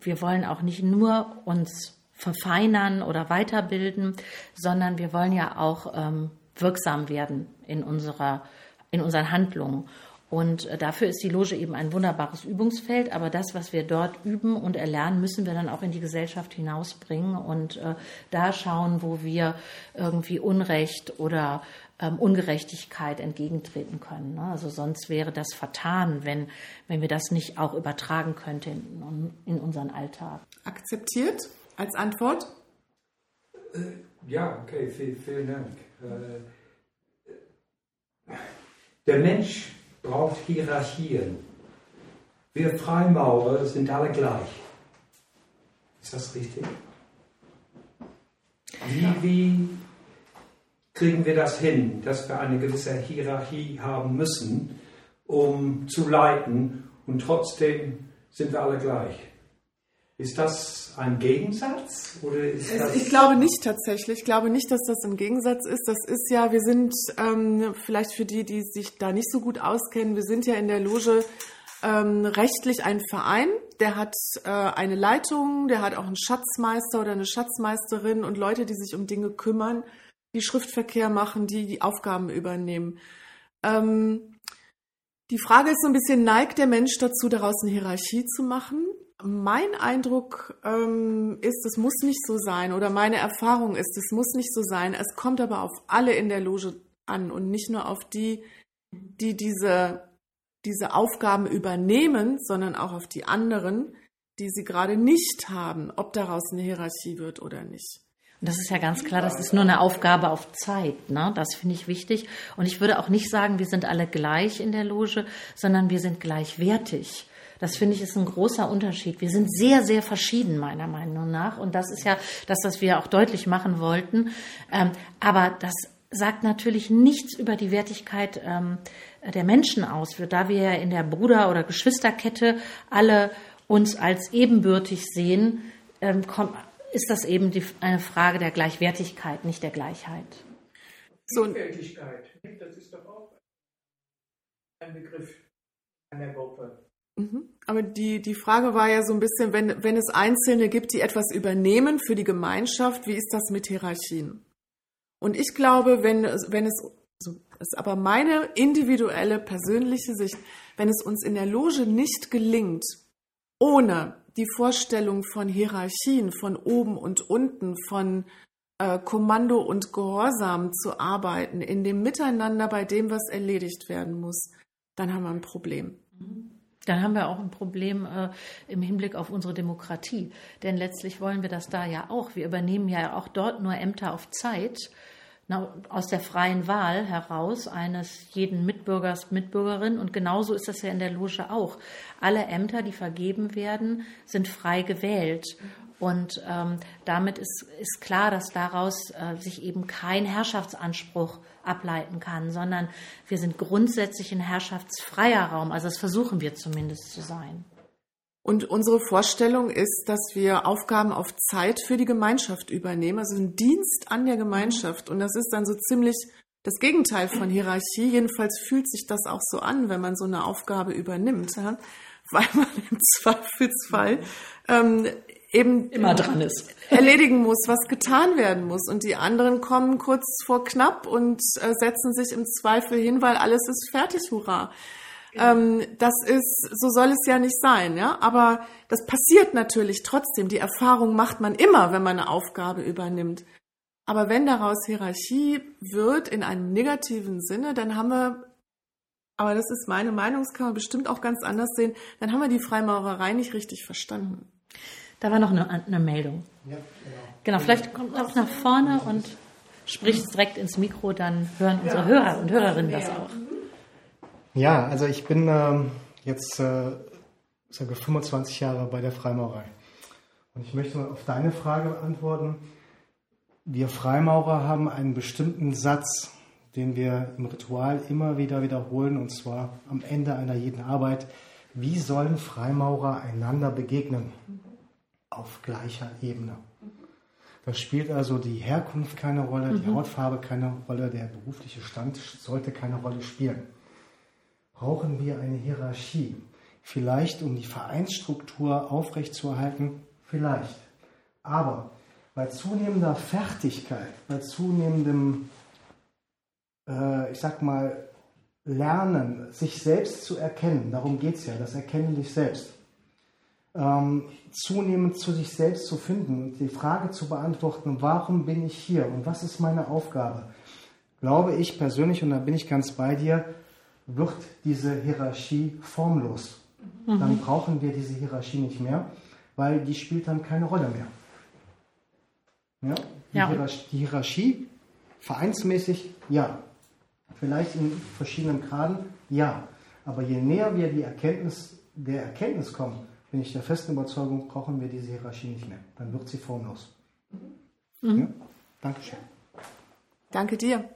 wir wollen auch nicht nur uns verfeinern oder weiterbilden, sondern wir wollen ja auch ähm, wirksam werden in unserer in unseren Handlungen. Und äh, dafür ist die Loge eben ein wunderbares Übungsfeld. Aber das, was wir dort üben und erlernen, müssen wir dann auch in die Gesellschaft hinausbringen und äh, da schauen, wo wir irgendwie Unrecht oder ähm, Ungerechtigkeit entgegentreten können. Ne? Also sonst wäre das vertan, wenn, wenn wir das nicht auch übertragen könnten in, in unseren Alltag. Akzeptiert als Antwort? Äh, ja, okay, vielen, vielen Dank. Äh, der Mensch braucht Hierarchien. Wir Freimaurer sind alle gleich. Ist das richtig? Wie, wie kriegen wir das hin, dass wir eine gewisse Hierarchie haben müssen, um zu leiten und trotzdem sind wir alle gleich. Ist das ein Gegensatz? Oder ist das ich glaube nicht tatsächlich. Ich glaube nicht, dass das ein Gegensatz ist. Das ist ja, wir sind ähm, vielleicht für die, die sich da nicht so gut auskennen, wir sind ja in der Loge ähm, rechtlich ein Verein. Der hat äh, eine Leitung, der hat auch einen Schatzmeister oder eine Schatzmeisterin und Leute, die sich um Dinge kümmern die Schriftverkehr machen, die die Aufgaben übernehmen. Ähm, die Frage ist so ein bisschen, neigt der Mensch dazu, daraus eine Hierarchie zu machen? Mein Eindruck ähm, ist, es muss nicht so sein oder meine Erfahrung ist, es muss nicht so sein. Es kommt aber auf alle in der Loge an und nicht nur auf die, die diese, diese Aufgaben übernehmen, sondern auch auf die anderen, die sie gerade nicht haben, ob daraus eine Hierarchie wird oder nicht. Das ist ja ganz klar, das ist nur eine Aufgabe auf Zeit. Ne? Das finde ich wichtig. Und ich würde auch nicht sagen, wir sind alle gleich in der Loge, sondern wir sind gleichwertig. Das finde ich ist ein großer Unterschied. Wir sind sehr, sehr verschieden, meiner Meinung nach. Und das ist ja das, was wir auch deutlich machen wollten. Ähm, aber das sagt natürlich nichts über die Wertigkeit ähm, der Menschen aus. Da wir ja in der Bruder- oder Geschwisterkette alle uns als ebenbürtig sehen, ähm, ist das eben die, eine Frage der Gleichwertigkeit, nicht der Gleichheit. So, Vielfältigkeit, das ist doch auch ein Begriff einer Gruppe. Mhm. Aber die, die Frage war ja so ein bisschen, wenn, wenn es Einzelne gibt, die etwas übernehmen für die Gemeinschaft, wie ist das mit Hierarchien? Und ich glaube, wenn, wenn es, so, das ist aber meine individuelle, persönliche Sicht, wenn es uns in der Loge nicht gelingt, ohne die Vorstellung von Hierarchien, von oben und unten, von äh, Kommando und Gehorsam zu arbeiten, in dem Miteinander bei dem, was erledigt werden muss, dann haben wir ein Problem. Dann haben wir auch ein Problem äh, im Hinblick auf unsere Demokratie. Denn letztlich wollen wir das da ja auch. Wir übernehmen ja auch dort nur Ämter auf Zeit aus der freien Wahl heraus eines jeden Mitbürgers, Mitbürgerin. Und genauso ist das ja in der Loge auch. Alle Ämter, die vergeben werden, sind frei gewählt. Und ähm, damit ist, ist klar, dass daraus äh, sich eben kein Herrschaftsanspruch ableiten kann, sondern wir sind grundsätzlich ein herrschaftsfreier Raum. Also das versuchen wir zumindest zu sein. Und unsere Vorstellung ist, dass wir Aufgaben auf Zeit für die Gemeinschaft übernehmen, also ein Dienst an der Gemeinschaft. Und das ist dann so ziemlich das Gegenteil von Hierarchie. Jedenfalls fühlt sich das auch so an, wenn man so eine Aufgabe übernimmt, weil man im Zweifelsfall ähm, eben immer dran ist, erledigen muss, was getan werden muss. Und die anderen kommen kurz vor knapp und äh, setzen sich im Zweifel hin, weil alles ist fertig, hurra. Genau. Ähm, das ist, so soll es ja nicht sein, ja. Aber das passiert natürlich trotzdem. Die Erfahrung macht man immer, wenn man eine Aufgabe übernimmt. Aber wenn daraus Hierarchie wird in einem negativen Sinne, dann haben wir, aber das ist meine Meinung, das kann man bestimmt auch ganz anders sehen, dann haben wir die Freimaurerei nicht richtig verstanden. Da war noch eine, eine Meldung. Ja, genau. genau, vielleicht kommt auch nach vorne und spricht direkt ins Mikro, dann hören unsere Hörer und Hörerinnen das auch. Ja, also ich bin ähm, jetzt äh, sage 25 Jahre bei der Freimaurerei. Und ich möchte mal auf deine Frage beantworten. Wir Freimaurer haben einen bestimmten Satz, den wir im Ritual immer wieder wiederholen, und zwar am Ende einer jeden Arbeit. Wie sollen Freimaurer einander begegnen? Auf gleicher Ebene. Da spielt also die Herkunft keine Rolle, die mhm. Hautfarbe keine Rolle, der berufliche Stand sollte keine Rolle spielen brauchen wir eine Hierarchie. Vielleicht, um die Vereinsstruktur aufrechtzuerhalten, vielleicht. Aber bei zunehmender Fertigkeit, bei zunehmendem, äh, ich sag mal, Lernen, sich selbst zu erkennen, darum geht es ja, das Erkennen dich selbst, ähm, zunehmend zu sich selbst zu finden und die Frage zu beantworten, warum bin ich hier und was ist meine Aufgabe, glaube ich persönlich, und da bin ich ganz bei dir, wird diese Hierarchie formlos. Mhm. Dann brauchen wir diese Hierarchie nicht mehr, weil die spielt dann keine Rolle mehr. Ja? Die, ja. Hierarchie, die Hierarchie, vereinsmäßig, ja. Vielleicht in verschiedenen Graden, ja. Aber je näher wir die Erkenntnis, der Erkenntnis kommen, bin ich der festen Überzeugung, brauchen wir diese Hierarchie nicht mehr. Dann wird sie formlos. Mhm. Ja? Dankeschön. Danke dir.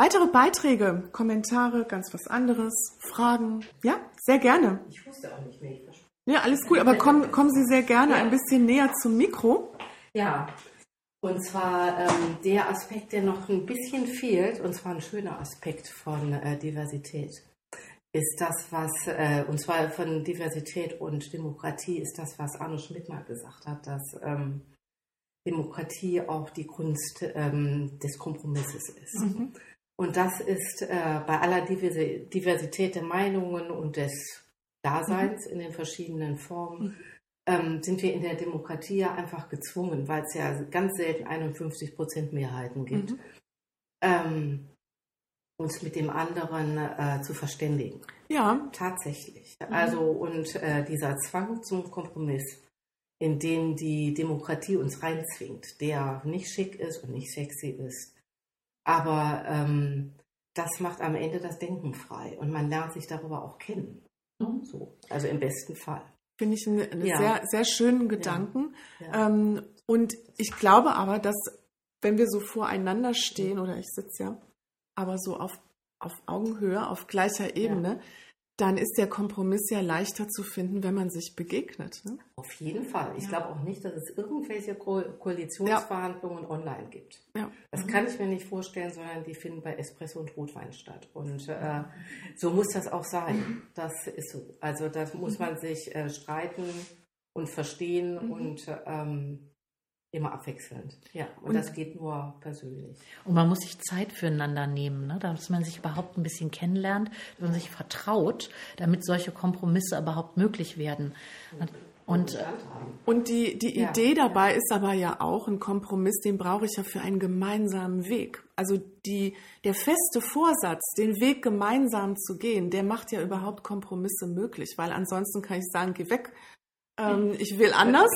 Weitere Beiträge, Kommentare, ganz was anderes, Fragen? Ja, sehr gerne. Ich wusste auch nicht mehr. Ich ja, alles gut, aber kommen, kommen Sie sehr gerne ja. ein bisschen näher zum Mikro. Ja, und zwar ähm, der Aspekt, der noch ein bisschen fehlt, und zwar ein schöner Aspekt von äh, Diversität, ist das, was, äh, und zwar von Diversität und Demokratie, ist das, was Arno Schmidt mal gesagt hat, dass ähm, Demokratie auch die Kunst ähm, des Kompromisses ist. Mhm. Und das ist äh, bei aller Diversität der Meinungen und des Daseins mhm. in den verschiedenen Formen, ähm, sind wir in der Demokratie ja einfach gezwungen, weil es ja ganz selten 51 Prozent Mehrheiten gibt. Mhm. ähm, uns mit dem anderen äh, zu verständigen. Ja. Tatsächlich. Mhm. Also und äh, dieser Zwang zum Kompromiss, in den die Demokratie uns reinzwingt, der nicht schick ist und nicht sexy ist. Aber ähm, das macht am Ende das Denken frei und man lernt sich darüber auch kennen. Mhm. So. Also im besten Fall. Finde ich einen, einen ja. sehr, sehr schönen Gedanken. Ja. Ja. Ähm, und ich glaube aber, dass wenn wir so voreinander stehen, oder ich sitze ja, aber so auf, auf Augenhöhe, auf gleicher Ebene, dann ist der Kompromiss ja leichter zu finden, wenn man sich begegnet. Ne? Auf jeden Fall. Ich ja. glaube auch nicht, dass es irgendwelche Ko Koalitionsverhandlungen ja. online gibt. Ja. Das mhm. kann ich mir nicht vorstellen, sondern die finden bei Espresso und Rotwein statt. Und äh, so muss das auch sein. Mhm. Das ist so. Also da muss man sich äh, streiten und verstehen mhm. und ähm, Immer abwechselnd, ja. Und, und, das geht nur persönlich. Und man muss sich Zeit füreinander nehmen, ne? dass man sich überhaupt ein bisschen kennenlernt, dass man sich vertraut, damit solche Kompromisse überhaupt möglich werden. Und, und die, die ja. Idee dabei ist aber ja auch, ein Kompromiss, den brauche ich ja für einen gemeinsamen Weg. Also die, der feste Vorsatz, den Weg gemeinsam zu gehen, der macht ja überhaupt Kompromisse möglich, weil ansonsten kann ich sagen, geh weg, ähm, ich will anders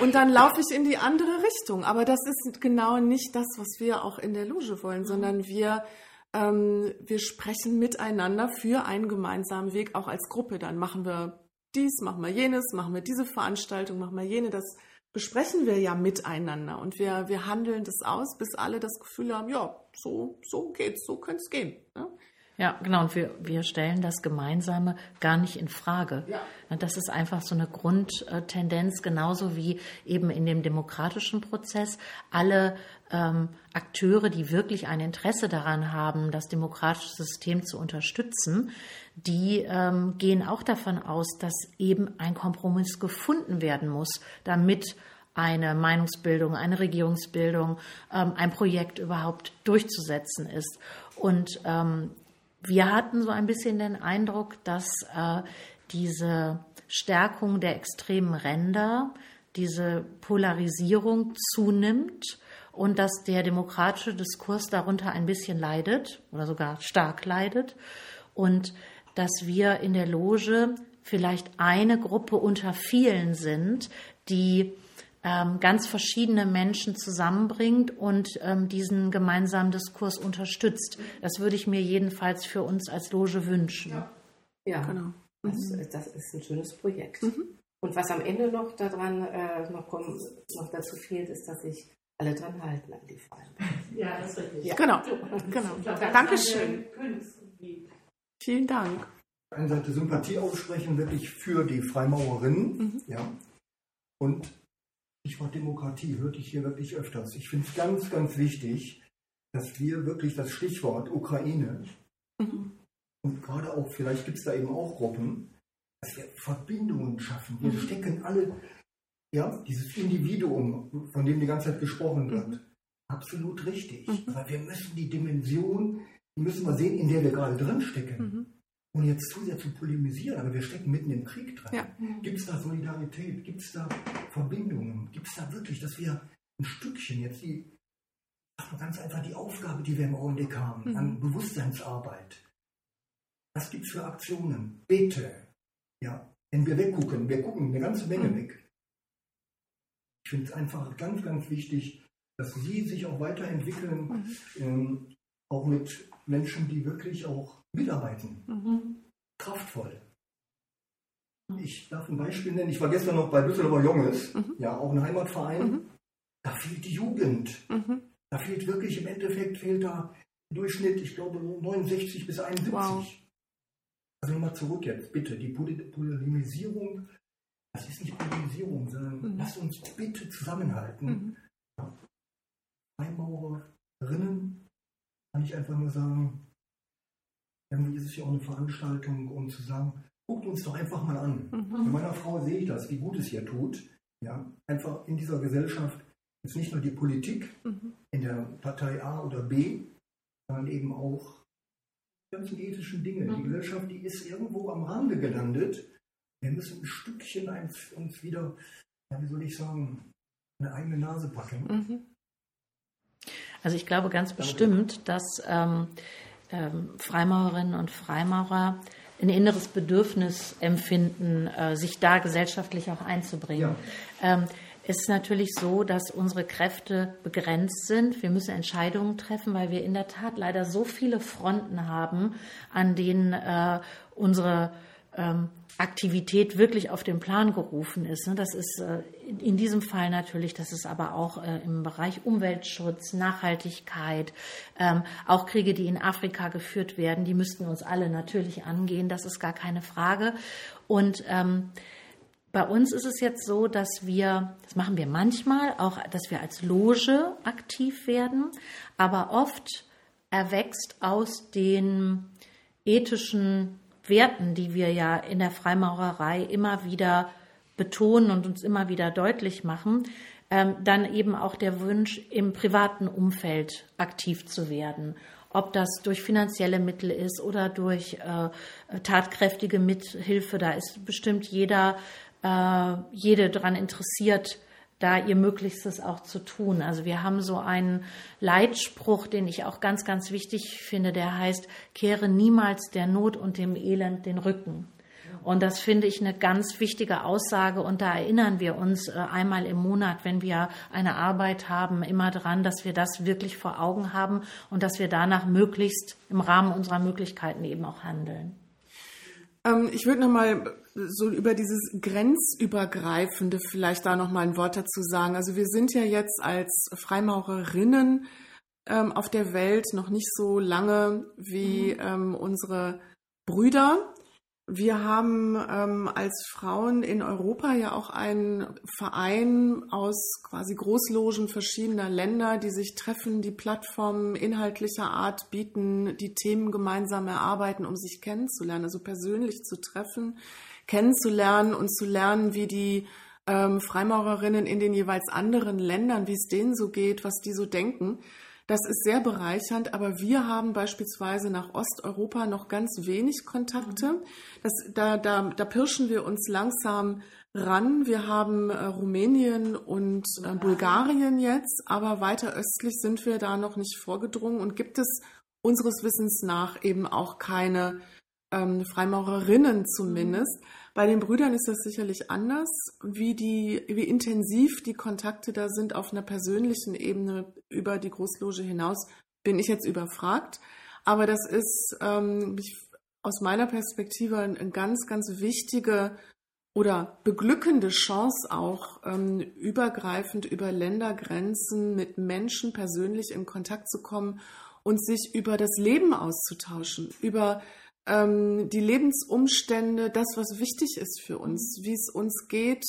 und dann laufe ich in die andere Richtung. Aber das ist genau nicht das, was wir auch in der Loge wollen, sondern wir, ähm, wir sprechen miteinander für einen gemeinsamen Weg, auch als Gruppe. Dann machen wir dies, machen wir jenes, machen wir diese Veranstaltung, machen wir jene. Das besprechen wir ja miteinander und wir, wir handeln das aus, bis alle das Gefühl haben, ja, so, so geht's, so könnte es gehen. Ja? Ja, genau. Und wir, wir stellen das Gemeinsame gar nicht in Frage. Ja. Das ist einfach so eine Grundtendenz, genauso wie eben in dem demokratischen Prozess alle ähm, Akteure, die wirklich ein Interesse daran haben, das demokratische System zu unterstützen, die ähm, gehen auch davon aus, dass eben ein Kompromiss gefunden werden muss, damit eine Meinungsbildung, eine Regierungsbildung, ähm, ein Projekt überhaupt durchzusetzen ist. Und ähm, wir hatten so ein bisschen den Eindruck, dass äh, diese Stärkung der extremen Ränder, diese Polarisierung zunimmt und dass der demokratische Diskurs darunter ein bisschen leidet oder sogar stark leidet und dass wir in der Loge vielleicht eine Gruppe unter vielen sind, die ähm, ganz verschiedene Menschen zusammenbringt und ähm, diesen gemeinsamen Diskurs unterstützt. Das würde ich mir jedenfalls für uns als Loge wünschen. Ja, ja genau. Das, mhm. das, ist ein schönes Projekt. Mhm. Und was am Ende noch daran äh, noch, kommt, noch dazu fehlt, ist, dass sich alle dran halten an die Fragen. Ja, das ist richtig. Ja. Genau, genau. Dankeschön. Vielen Dank. Eine Seite Sympathie aussprechen, wirklich für die Freimaurerinnen. Mhm. Ja. Und Stichwort Demokratie hörte ich hier wirklich öfters. Ich finde es ganz, ganz wichtig, dass wir wirklich das Stichwort Ukraine mhm. und gerade auch, vielleicht gibt es da eben auch Gruppen, dass wir Verbindungen schaffen. Wir mhm. stecken alle, ja, dieses Individuum, von dem die ganze Zeit gesprochen wird, mhm. absolut richtig. Mhm. Weil wir müssen die Dimension, die müssen wir sehen, in der wir gerade drin stecken. Ohne jetzt zu sehr zu polemisieren, aber wir stecken mitten im Krieg drin. Ja. Gibt es da Solidarität? Gibt es da Verbindungen? Gibt es da wirklich, dass wir ein Stückchen jetzt die, ach, ganz einfach die Aufgabe, die wir im Augenblick haben, mhm. an Bewusstseinsarbeit, was gibt es für Aktionen? Bitte. Ja, wenn wir weggucken, wir gucken eine ganze Menge mhm. weg. Ich finde es einfach ganz, ganz wichtig, dass sie sich auch weiterentwickeln, mhm. ähm, auch mit Menschen, die wirklich auch mitarbeiten. Mhm. Kraftvoll. Ich darf ein Beispiel nennen. Ich war gestern noch bei Düsseldorfer Junges, mhm. ja, auch ein Heimatverein. Mhm. Da fehlt die Jugend. Mhm. Da fehlt wirklich im Endeffekt fehlt da im Durchschnitt, ich glaube, 69 bis 71. Wow. Also nochmal zurück jetzt, bitte. Die Polarisierung, das ist nicht Polarisierung, sondern mhm. lasst uns bitte zusammenhalten. Mhm. Freimaurerinnen kann ich einfach nur sagen, irgendwie ist es ja auch eine Veranstaltung, um zu sagen, guckt uns doch einfach mal an. Mhm. Bei meiner Frau sehe ich das, wie gut es hier tut. Ja, einfach in dieser Gesellschaft ist nicht nur die Politik mhm. in der Partei A oder B, sondern eben auch die ganzen ethischen Dinge. Mhm. Die Gesellschaft, die ist irgendwo am Rande gelandet. Wir müssen ein Stückchen uns wieder, wie soll ich sagen, eine eigene Nase packen. Mhm. Also ich glaube ganz bestimmt, dass ähm, ähm, Freimaurerinnen und Freimaurer ein inneres Bedürfnis empfinden, äh, sich da gesellschaftlich auch einzubringen. Ja. Ähm, es ist natürlich so, dass unsere Kräfte begrenzt sind. Wir müssen Entscheidungen treffen, weil wir in der Tat leider so viele Fronten haben, an denen äh, unsere ähm, Aktivität wirklich auf den Plan gerufen ist. Ne? Das ist äh, in diesem Fall natürlich, das ist aber auch äh, im Bereich Umweltschutz, Nachhaltigkeit, ähm, auch Kriege, die in Afrika geführt werden, die müssten uns alle natürlich angehen, das ist gar keine Frage. Und ähm, bei uns ist es jetzt so, dass wir, das machen wir manchmal, auch, dass wir als Loge aktiv werden, aber oft erwächst aus den ethischen Werten, die wir ja in der Freimaurerei immer wieder betonen und uns immer wieder deutlich machen, ähm, dann eben auch der Wunsch, im privaten Umfeld aktiv zu werden. Ob das durch finanzielle Mittel ist oder durch äh, tatkräftige Mithilfe, da ist bestimmt jeder, äh, jede daran interessiert, da ihr Möglichstes auch zu tun. Also wir haben so einen Leitspruch, den ich auch ganz, ganz wichtig finde, der heißt, kehre niemals der Not und dem Elend den Rücken. Und das finde ich eine ganz wichtige Aussage. Und da erinnern wir uns äh, einmal im Monat, wenn wir eine Arbeit haben, immer dran, dass wir das wirklich vor Augen haben und dass wir danach möglichst im Rahmen unserer Möglichkeiten eben auch handeln. Ähm, ich würde noch mal so über dieses grenzübergreifende vielleicht da noch mal ein Wort dazu sagen. Also wir sind ja jetzt als Freimaurerinnen ähm, auf der Welt noch nicht so lange wie mhm. ähm, unsere Brüder. Wir haben ähm, als Frauen in Europa ja auch einen Verein aus quasi Großlogen verschiedener Länder, die sich treffen, die Plattformen inhaltlicher Art bieten, die Themen gemeinsam erarbeiten, um sich kennenzulernen, also persönlich zu treffen, kennenzulernen und zu lernen, wie die ähm, Freimaurerinnen in den jeweils anderen Ländern, wie es denen so geht, was die so denken. Das ist sehr bereichernd, aber wir haben beispielsweise nach Osteuropa noch ganz wenig Kontakte. Das, da, da, da pirschen wir uns langsam ran. Wir haben äh, Rumänien und äh, Bulgarien jetzt, aber weiter östlich sind wir da noch nicht vorgedrungen und gibt es unseres Wissens nach eben auch keine ähm, Freimaurerinnen zumindest. Bei den Brüdern ist das sicherlich anders, wie die, wie intensiv die Kontakte da sind auf einer persönlichen Ebene über die Großloge hinaus, bin ich jetzt überfragt. Aber das ist ähm, aus meiner Perspektive eine ganz, ganz wichtige oder beglückende Chance auch, ähm, übergreifend über Ländergrenzen mit Menschen persönlich in Kontakt zu kommen und sich über das Leben auszutauschen, über ähm, die Lebensumstände, das, was wichtig ist für uns, wie es uns geht,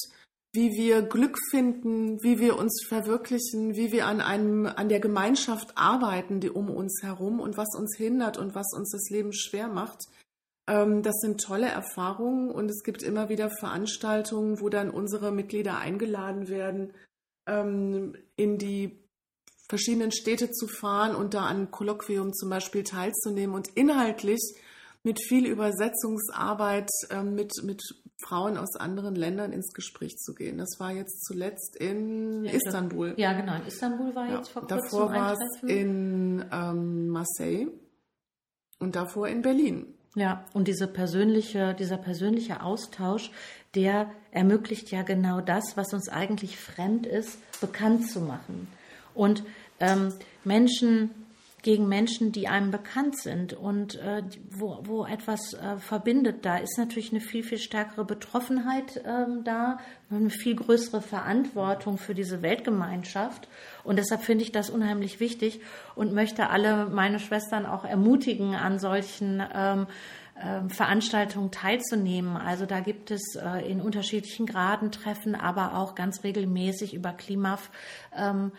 wie wir Glück finden, wie wir uns verwirklichen, wie wir an einem, an der Gemeinschaft arbeiten, die um uns herum und was uns hindert und was uns das Leben schwer macht. Ähm, das sind tolle Erfahrungen und es gibt immer wieder Veranstaltungen, wo dann unsere Mitglieder eingeladen werden, ähm, in die verschiedenen Städte zu fahren und da an Kolloquium zum Beispiel teilzunehmen und inhaltlich mit viel Übersetzungsarbeit äh, mit, mit Frauen aus anderen Ländern ins Gespräch zu gehen. Das war jetzt zuletzt in ja, Istanbul. Ja, genau. In Istanbul war ja, jetzt vor kurzem Davor war es in ähm, Marseille und davor in Berlin. Ja, und diese persönliche, dieser persönliche Austausch, der ermöglicht ja genau das, was uns eigentlich fremd ist, bekannt zu machen. Und ähm, Menschen gegen Menschen, die einem bekannt sind und äh, wo, wo etwas äh, verbindet. Da ist natürlich eine viel, viel stärkere Betroffenheit ähm, da, eine viel größere Verantwortung für diese Weltgemeinschaft. Und deshalb finde ich das unheimlich wichtig und möchte alle meine Schwestern auch ermutigen, an solchen ähm, ähm Veranstaltungen teilzunehmen. Also da gibt es äh, in unterschiedlichen Graden Treffen, aber auch ganz regelmäßig über Klimaf ähm,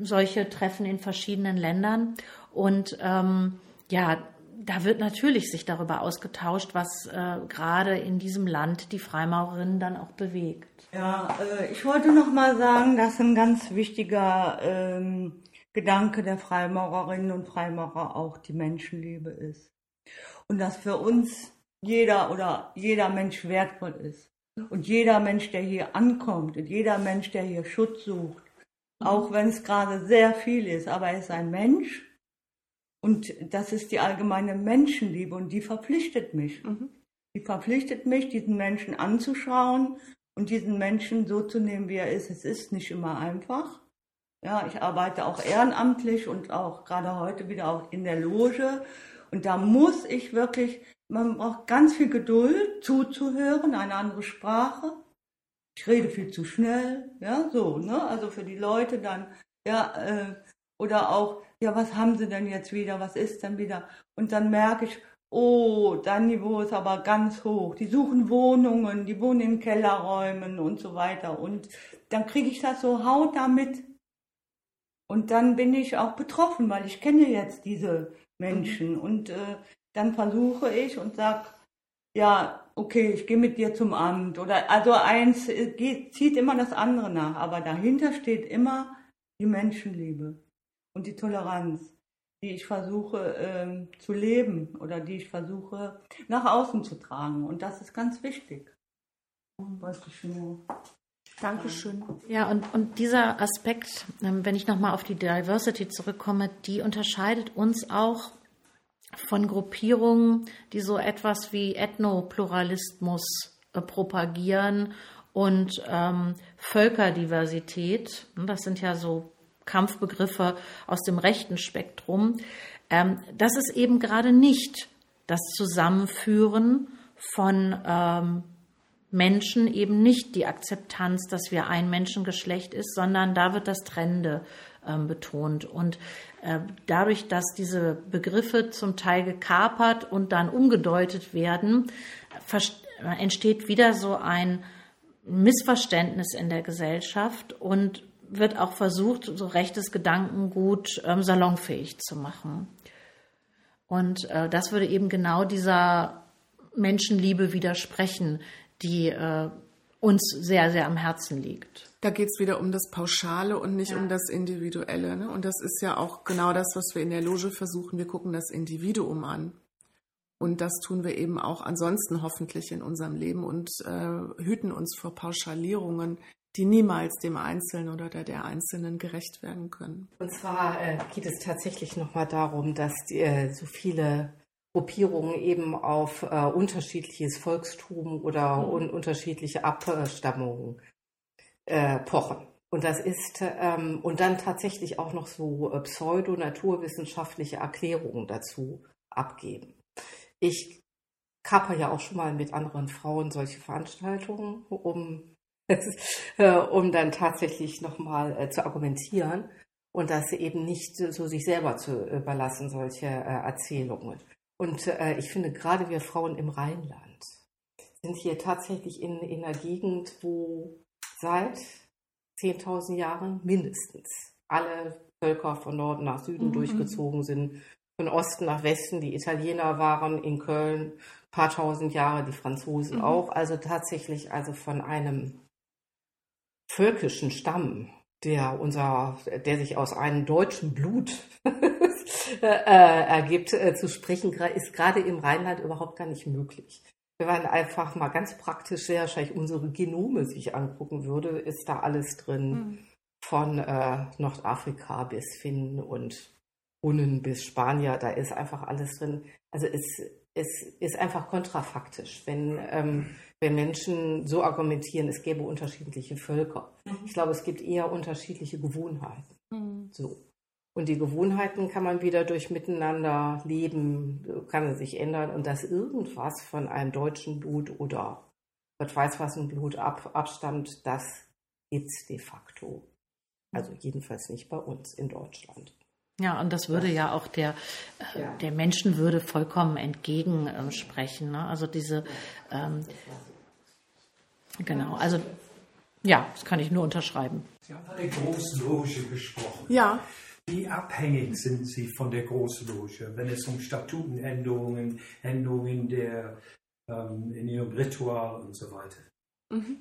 solche Treffen in verschiedenen Ländern. Und ähm, ja, da wird natürlich sich darüber ausgetauscht, was äh, gerade in diesem Land die Freimaurerinnen dann auch bewegt. Ja, äh, ich wollte noch mal sagen, dass ein ganz wichtiger ähm, Gedanke der Freimaurerinnen und Freimaurer auch die Menschenliebe ist. Und dass für uns jeder oder jeder Mensch wertvoll ist. Und jeder Mensch, der hier ankommt und jeder Mensch, der hier Schutz sucht, Auch wenn es gerade sehr viel ist, aber er ist ein Mensch. Und das ist die allgemeine Menschenliebe und die verpflichtet mich. Mhm. Die verpflichtet mich, diesen Menschen anzuschauen und diesen Menschen so zu nehmen, wie er ist. Es ist nicht immer einfach. Ja, ich arbeite auch ehrenamtlich und auch gerade heute wieder auch in der Loge. Und da muss ich wirklich, man braucht ganz viel Geduld zuzuhören, eine andere Sprache. Ich rede viel zu schnell, ja, so, ne? Also für die Leute dann, ja, äh, oder auch, ja, was haben sie denn jetzt wieder, was ist denn wieder? Und dann merke ich, oh, dein Niveau ist aber ganz hoch. Die suchen Wohnungen, die wohnen in Kellerräumen und so weiter. Und dann kriege ich das so haut damit. Und dann bin ich auch betroffen, weil ich kenne jetzt diese Menschen. Und äh, dann versuche ich und sage, ja, okay, ich gehe mit dir zum Amt. Oder also eins äh, geht, zieht immer das andere nach. Aber dahinter steht immer die Menschenliebe und die Toleranz die ich versuche ähm, zu leben oder die ich versuche nach außen zu tragen. Und das ist ganz wichtig. Wollte ich nur. Dankeschön. Ja, und, und dieser Aspekt, ähm, wenn ich nochmal auf die Diversity zurückkomme, die unterscheidet uns auch von Gruppierungen, die so etwas wie Ethnopluralismus äh, propagieren und ähm, Völkerdiversität. Das sind ja so Kampfbegriffe aus dem rechten Spektrum. Ähm, das ist eben gerade nicht das Zusammenführen von ähm, Menschen, eben nicht die Akzeptanz, dass wir ein Menschengeschlecht ist, sondern da wird das Trennende ähm, betont. Und äh, dadurch, dass diese Begriffe zum Teil gekapert und dann umgedeutet werden, entsteht wieder so ein Missverständnis in der Gesellschaft und wird auch versucht, so rechtes Gedankengut ähm, salonfähig zu machen. Und äh, das würde eben genau dieser Menschenliebe widersprechen, die äh, uns sehr, sehr am Herzen liegt. Da geht es wieder um das Pauschale und nicht ja. um das Individuelle. Ne? Und das ist ja auch genau das, was wir in der Loge versuchen. Wir gucken das Individuum an. Und das tun wir eben auch ansonsten hoffentlich in unserem Leben und äh, hüten uns vor Pauschalierungen, die niemals dem Einzelnen oder der, der Einzelnen gerecht werden können. Und zwar äh, geht es tatsächlich nochmal darum, dass die, äh, so viele Gruppierungen eben auf äh, unterschiedliches Volkstum oder mhm. un unterschiedliche Abstammungen äh, pochen. Und das ist, ähm, und dann tatsächlich auch noch so äh, pseudo-naturwissenschaftliche Erklärungen dazu abgeben. Ich kaper ja auch schon mal mit anderen Frauen solche Veranstaltungen, um Äh, um dann tatsächlich nochmal äh, zu argumentieren und das eben nicht so sich selber zu überlassen, solche äh, Erzählungen. Und äh, ich finde, gerade wir Frauen im Rheinland sind hier tatsächlich in, in einer Gegend, wo seit 10.000 Jahren mindestens alle Völker von Norden nach Süden mhm. durchgezogen sind, von Osten nach Westen. Die Italiener waren in Köln paar tausend Jahre, die Franzosen mhm. auch. Also tatsächlich also von einem völkischen Stamm, der unser, der sich aus einem deutschen Blut äh, ergibt, äh, zu sprechen, ist gerade im Rheinland überhaupt gar nicht möglich. Wenn man einfach mal ganz praktisch sehr wahrscheinlich unsere Genome sich angucken würde, ist da alles drin. Mhm. Von äh, Nordafrika bis Finnen und Hunnen bis Spanier, da ist einfach alles drin. Also es, es ist einfach kontrafaktisch, wenn ähm, wenn Menschen so argumentieren, es gäbe unterschiedliche Völker. Mhm. Ich glaube, es gibt eher unterschiedliche Gewohnheiten. Mhm. So. Und die Gewohnheiten kann man wieder durch Miteinander leben, kann sich ändern und dass irgendwas von einem deutschen Blut oder Gott weiß was ein Blut ab, abstammt, das gibt es de facto. Also jedenfalls nicht bei uns in Deutschland. Ja, und das würde ja auch der, äh, ja. der Menschenwürde vollkommen entgegensprechen. Ne? Also diese ähm, Genau, also ja, das kann ich nur unterschreiben. Sie haben von der Großloge gesprochen. Ja. Wie abhängig sind Sie von der Großloge, wenn es um Statutenänderungen, Änderungen der, ähm, in Ihrem Ritual und so weiter? Mhm.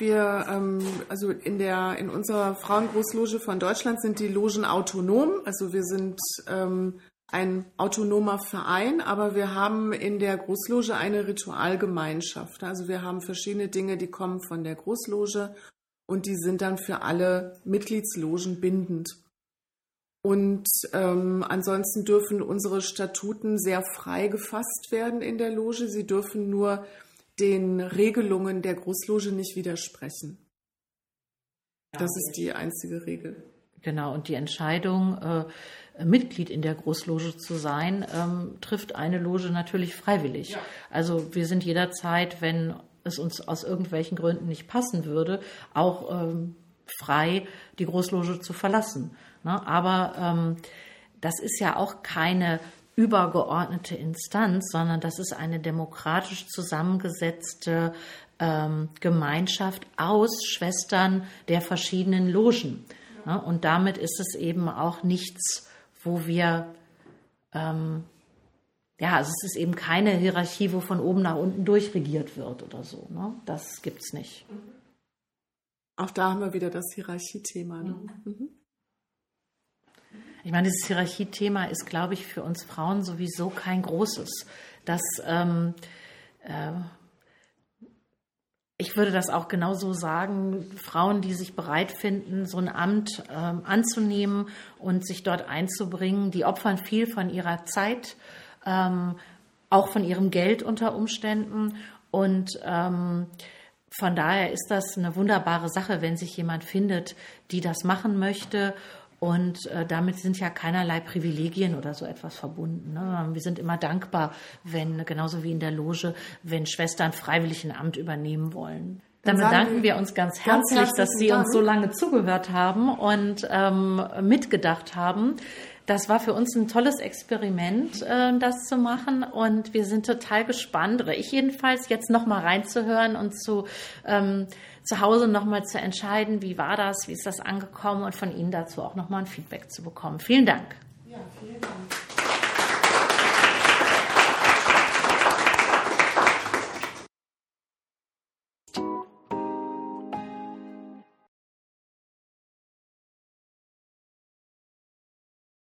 Wir, ähm, also in der, in unserer Frauengroßloge von Deutschland sind die Logen autonom. Also wir sind ähm, ein autonomer Verein, aber wir haben in der Großloge eine Ritualgemeinschaft. Also wir haben verschiedene Dinge, die kommen von der Großloge und die sind dann für alle Mitgliedslogen bindend. Und ähm, ansonsten dürfen unsere Statuten sehr frei gefasst werden in der Loge. Sie dürfen nur den Regelungen der Großloge nicht widersprechen. Das ist die einzige Regel. Genau, und die Entscheidung, äh, Mitglied in der Großloge zu sein, ähm, trifft eine Loge natürlich freiwillig. Ja. Also wir sind jederzeit, wenn es uns aus irgendwelchen Gründen nicht passen würde, auch ähm, frei, die Großloge zu verlassen. Ne? Aber ähm, das ist ja auch keine übergeordnete Instanz, sondern das ist eine demokratisch zusammengesetzte ähm, Gemeinschaft aus Schwestern der verschiedenen Logen. Ne? Und damit ist es eben auch nichts, wo wir ähm, ja, also es ist eben keine Hierarchie, wo von oben nach unten durchregiert wird oder so. Ne? Das gibt es nicht. Auch da haben wir wieder das Hierarchiethema. Ne? Mhm. mhm. Ich meine, dieses Hierarchiethema ist, glaube ich, für uns Frauen sowieso kein großes. Das, ähm, äh, ich würde das auch genauso sagen, Frauen, die sich bereit finden, so ein Amt ähm, anzunehmen und sich dort einzubringen, die opfern viel von ihrer Zeit, ähm, auch von ihrem Geld unter Umständen. Und ähm, von daher ist das eine wunderbare Sache, wenn sich jemand findet, die das machen möchte und äh, damit sind ja keinerlei Privilegien oder so etwas verbunden. Ne? Wir sind immer dankbar, wenn, genauso wie in der Loge, wenn Schwestern freiwillig ein Amt übernehmen wollen. Dann, Dann bedanken wir uns ganz herzlich, ganz dass Sie Dank. uns so lange zugehört haben und ähm, mitgedacht haben. Das war für uns ein tolles Experiment, äh, das zu machen. Und wir sind total gespannt, ich jedenfalls, jetzt nochmal reinzuhören und zu ähm, zu Hause nochmal zu entscheiden, wie war das, wie ist das angekommen und von Ihnen dazu auch nochmal ein Feedback zu bekommen. Vielen Dank. Ja, vielen Dank.